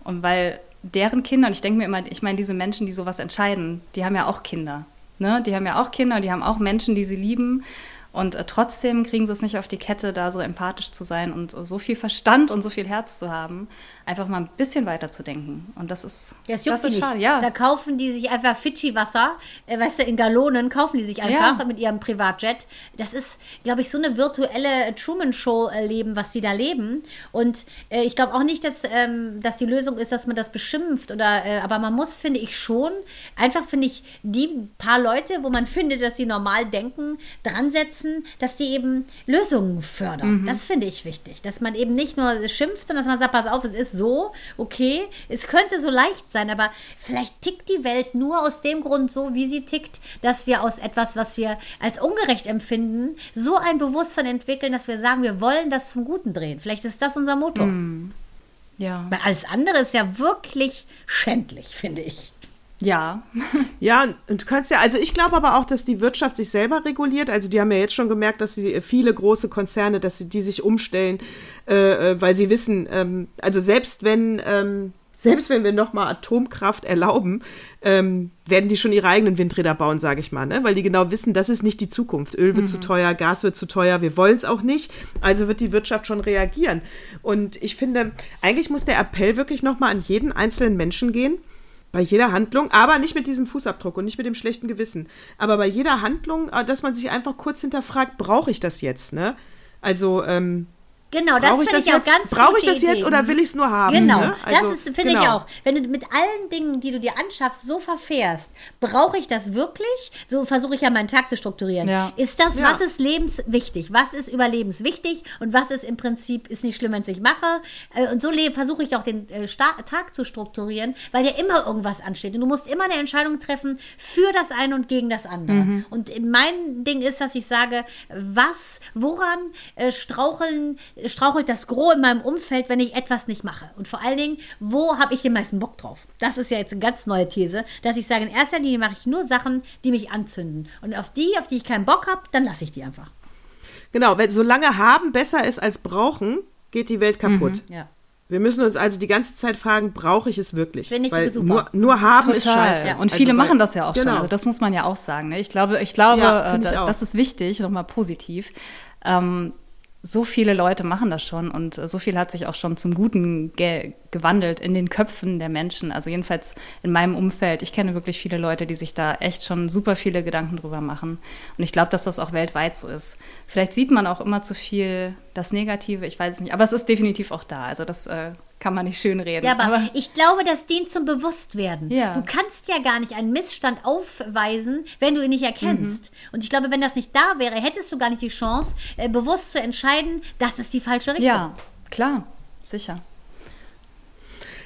Und weil deren Kinder, und ich denke mir immer, ich meine, diese Menschen, die sowas entscheiden, die haben ja auch Kinder. Ne? Die haben ja auch Kinder, die haben auch Menschen, die sie lieben. Und äh, trotzdem kriegen sie es nicht auf die Kette, da so empathisch zu sein und so viel Verstand und so viel Herz zu haben, einfach mal ein bisschen weiter zu denken. Und das ist, Ja, das das ist nicht. schade. Ja, Da kaufen die sich einfach Fidschi-Wasser, äh, weißt du, in Gallonen kaufen die sich einfach Ja. mit ihrem Privatjet. Das ist, glaube ich, so eine virtuelle Truman-Show-Leben, was die da leben. Und äh, ich glaube auch nicht, dass, ähm, dass die Lösung ist, dass man das beschimpft. Oder, äh, aber man muss, finde ich, schon einfach, finde ich, die paar Leute, wo man findet, dass sie normal denken, dran setzen, dass die eben Lösungen fördern. Das finde ich wichtig. Dass man eben nicht nur schimpft, sondern dass man sagt, pass auf, es ist so, okay, es könnte so leicht sein, aber vielleicht tickt die Welt nur aus dem Grund so, wie sie tickt, dass wir aus etwas, was wir als ungerecht empfinden, so ein Bewusstsein entwickeln, dass wir sagen, wir wollen das zum Guten drehen. Vielleicht ist das unser Motto. ja. Weil alles andere ist ja wirklich schändlich, finde ich. ja. Ja, und du kannst ja, also ich glaube aber auch, dass die Wirtschaft sich selber reguliert. Also die haben ja jetzt schon gemerkt, dass sie viele große Konzerne, dass sie die sich umstellen, äh, äh, weil sie wissen, ähm, also selbst wenn ähm, selbst wenn wir nochmal Atomkraft erlauben, ähm, werden die schon ihre eigenen Windräder bauen, sage ich mal, ne? weil die genau wissen, das ist nicht die Zukunft. Öl wird zu teuer, Gas wird zu teuer, wir wollen es auch nicht. Also wird die Wirtschaft schon reagieren. Und ich finde, eigentlich muss der Appell wirklich nochmal an jeden einzelnen Menschen gehen, bei jeder Handlung, aber nicht mit diesem Fußabdruck und nicht mit dem schlechten Gewissen. Aber bei jeder Handlung, äh, dass man sich einfach kurz hinterfragt, brauche ich das jetzt, ne? Also, ähm, Genau, das ich finde ich auch jetzt, ganz brauche ich das jetzt Idee. oder will ich es nur haben? Genau, ne? Also, das finde ich genau. auch. Wenn du mit allen Dingen, die du dir anschaffst, so verfährst, brauche ich das wirklich? So versuche ich ja meinen Tag zu strukturieren. Ja. Ist das, Ja. was ist lebenswichtig? Was ist überlebenswichtig? Und was ist im Prinzip, ist nicht schlimm, wenn ich mache? Äh, Und so versuche ich auch den äh, Tag zu strukturieren, weil ja immer irgendwas ansteht. Und du musst immer eine Entscheidung treffen für das eine und gegen das andere. Mhm. Und mein Ding ist, dass ich sage, was, woran äh, straucheln, strauchelt das Gros in meinem Umfeld, wenn ich etwas nicht mache? Und vor allen Dingen, wo habe ich den meisten Bock drauf? Das ist ja jetzt eine ganz neue These, dass ich sage, in erster Linie mache ich nur Sachen, die mich anzünden. Und auf die, auf die ich keinen Bock habe, dann lasse ich die einfach. Genau, wenn solange haben besser ist als brauchen, geht die Welt kaputt. Ja. Wir müssen uns also die ganze Zeit fragen, brauche ich es wirklich? Finde ich Weil super. Nur, nur haben ist scheiße. Ja. Und Also, viele weil- machen das ja auch schon. genau. Also das muss man ja auch sagen. Ne? Ich glaube, ich glaube, Ja, äh, ich das ist wichtig, nochmal positiv. Ähm, so viele Leute machen das schon und äh, so viel hat sich auch schon zum Guten ge gewandelt in den Köpfen der Menschen. Also jedenfalls in meinem Umfeld. Ich kenne wirklich viele Leute, die sich da echt schon super viele Gedanken drüber machen. Und ich glaube, dass das auch weltweit so ist. Vielleicht sieht man auch immer zu viel das Negative, ich weiß es nicht. Aber es ist definitiv auch da. Also das äh, kann man nicht schön reden. Ja, aber, ich glaube, das dient zum Bewusstwerden. Ja. Du kannst ja gar nicht einen Missstand aufweisen, wenn du ihn nicht erkennst. Mhm. Und ich glaube, wenn das nicht da wäre, hättest du gar nicht die Chance, äh, bewusst zu entscheiden, das ist die falsche Richtung. ja, klar, sicher.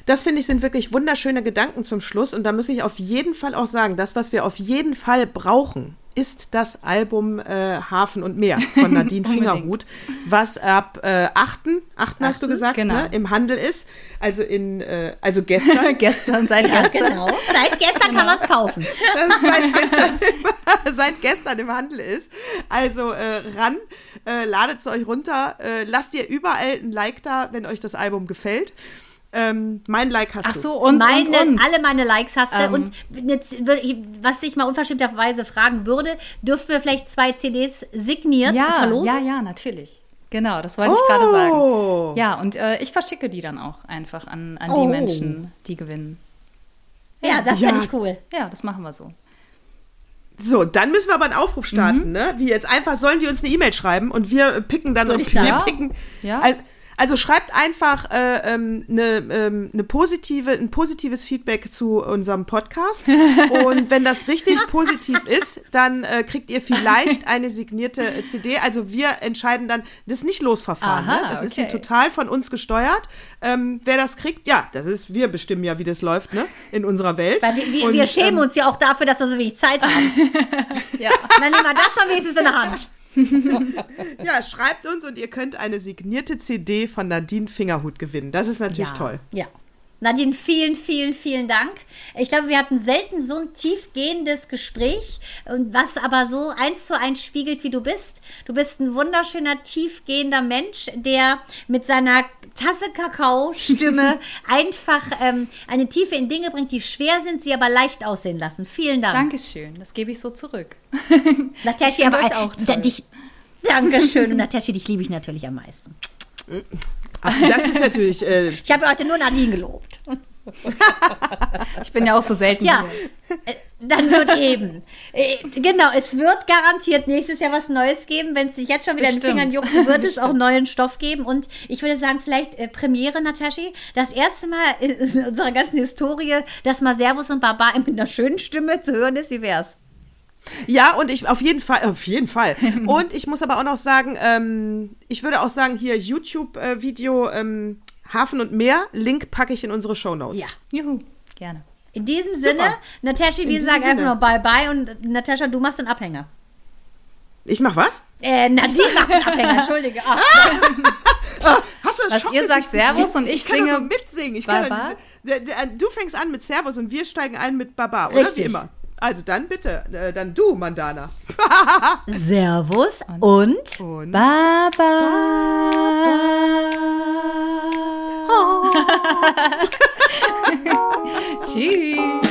Das finde ich sind wirklich wunderschöne Gedanken zum Schluss. Und da muss ich auf jeden Fall auch sagen, das, was wir auf jeden Fall brauchen, ist das Album äh, Hafen und Meer von Nadine. Fingerhut, was ab äh, 8. 8. hast du gesagt, genau. ne, im Handel ist. Also in, äh, also gestern. gestern, seit Ja, gestern. genau. Seit gestern kann man es kaufen. das seit gestern, im, seit gestern im Handel ist. Also äh, ran, äh, ladet es euch runter, äh, lasst ihr überall ein Like da, wenn euch das Album gefällt. Ähm, mein Like hast Ach du. so, und, meine, und, und. alle meine Likes hast du. Ähm. und jetzt, was ich mal unverschämterweise fragen würde, dürfen wir vielleicht zwei CDs signiert Ja, verlosen? ja, ja, natürlich. Genau, das wollte ich gerade sagen. Oh. Ja, und äh, ich verschicke die dann auch einfach an, an Oh. die Menschen, die gewinnen. Ja, das Ja. finde ich cool. Ja, das machen wir so. So, dann müssen wir aber einen Aufruf starten, ne? Wie jetzt einfach sollen die uns eine E-Mail schreiben und wir picken dann, ich wir picken. Ja. Al- Also schreibt einfach äh, ähm, eine, ähm, eine positive, ein positives Feedback zu unserem Podcast. Und wenn das richtig positiv ist, dann äh, kriegt ihr vielleicht eine signierte CD. Also wir entscheiden dann, das ist nicht Losverfahren. Aha, ne? Das ist hier okay. total von uns gesteuert. Ähm, wer das kriegt, ja, das ist, wir bestimmen ja, wie das läuft, ne? In unserer Welt. Weil wir, wir, Und, wir schämen ähm, uns ja auch dafür, dass wir so wenig Zeit haben. Ja. Dann nehmen wir das mal wenigstens in der Hand. Ja, schreibt uns und ihr könnt eine signierte CD von Nadine Fingerhut gewinnen. Das ist natürlich ja. toll. Ja. Nadine, vielen, vielen, vielen Dank. Ich glaube, wir hatten selten so ein tiefgehendes Gespräch und was aber so eins zu eins spiegelt, wie du bist. Du bist ein wunderschöner, tiefgehender Mensch, der mit seiner Tasse Kakao-Stimme einfach ähm, eine Tiefe in Dinge bringt, die schwer sind, sie aber leicht aussehen lassen. Vielen Dank. Dankeschön, das gebe ich so zurück. Natascha, aber euch auch da- toll. dich, Dankeschön. Und Natascha, dich liebe ich natürlich am meisten. Ach, das ist natürlich. Äh, Ich habe heute nur Nadine gelobt. Ich bin ja auch so selten Ja, hier. äh, dann wird eben. Äh, Genau, es wird garantiert nächstes Jahr was Neues geben. Wenn es sich jetzt schon wieder in den Bestimmt. Fingern juckt, wird es auch neuen Stoff geben. Und ich würde sagen, vielleicht äh, Premiere, Nataschi, das erste Mal in unserer ganzen Historie, dass mal Servus und Baba mit einer schönen Stimme zu hören ist. Wie wär's? Ja, und ich auf jeden Fall, auf jeden Fall. Und ich muss aber auch noch sagen, ähm, ich würde auch sagen, hier YouTube-Video ähm, Hafen und Meer, Link packe ich in unsere Shownotes. Ja. Juhu, gerne. In diesem Sinne, Nataschi, wir diesem sagen einfach nur Bye-bye und Natascha, du machst den Abhänger. Ich mach was? Äh, Nadine macht den Abhänger, entschuldige. Ach, Hast du das Was, Schock, ihr sagt Servus und ich ich kann singe mitsingen. Ich kann Baba? der, du fängst an mit Servus und wir steigen ein mit Baba, oder? Wie Richtig. immer. Also dann bitte, äh, dann du, Mandana. Servus und Und Baba. Tschüss.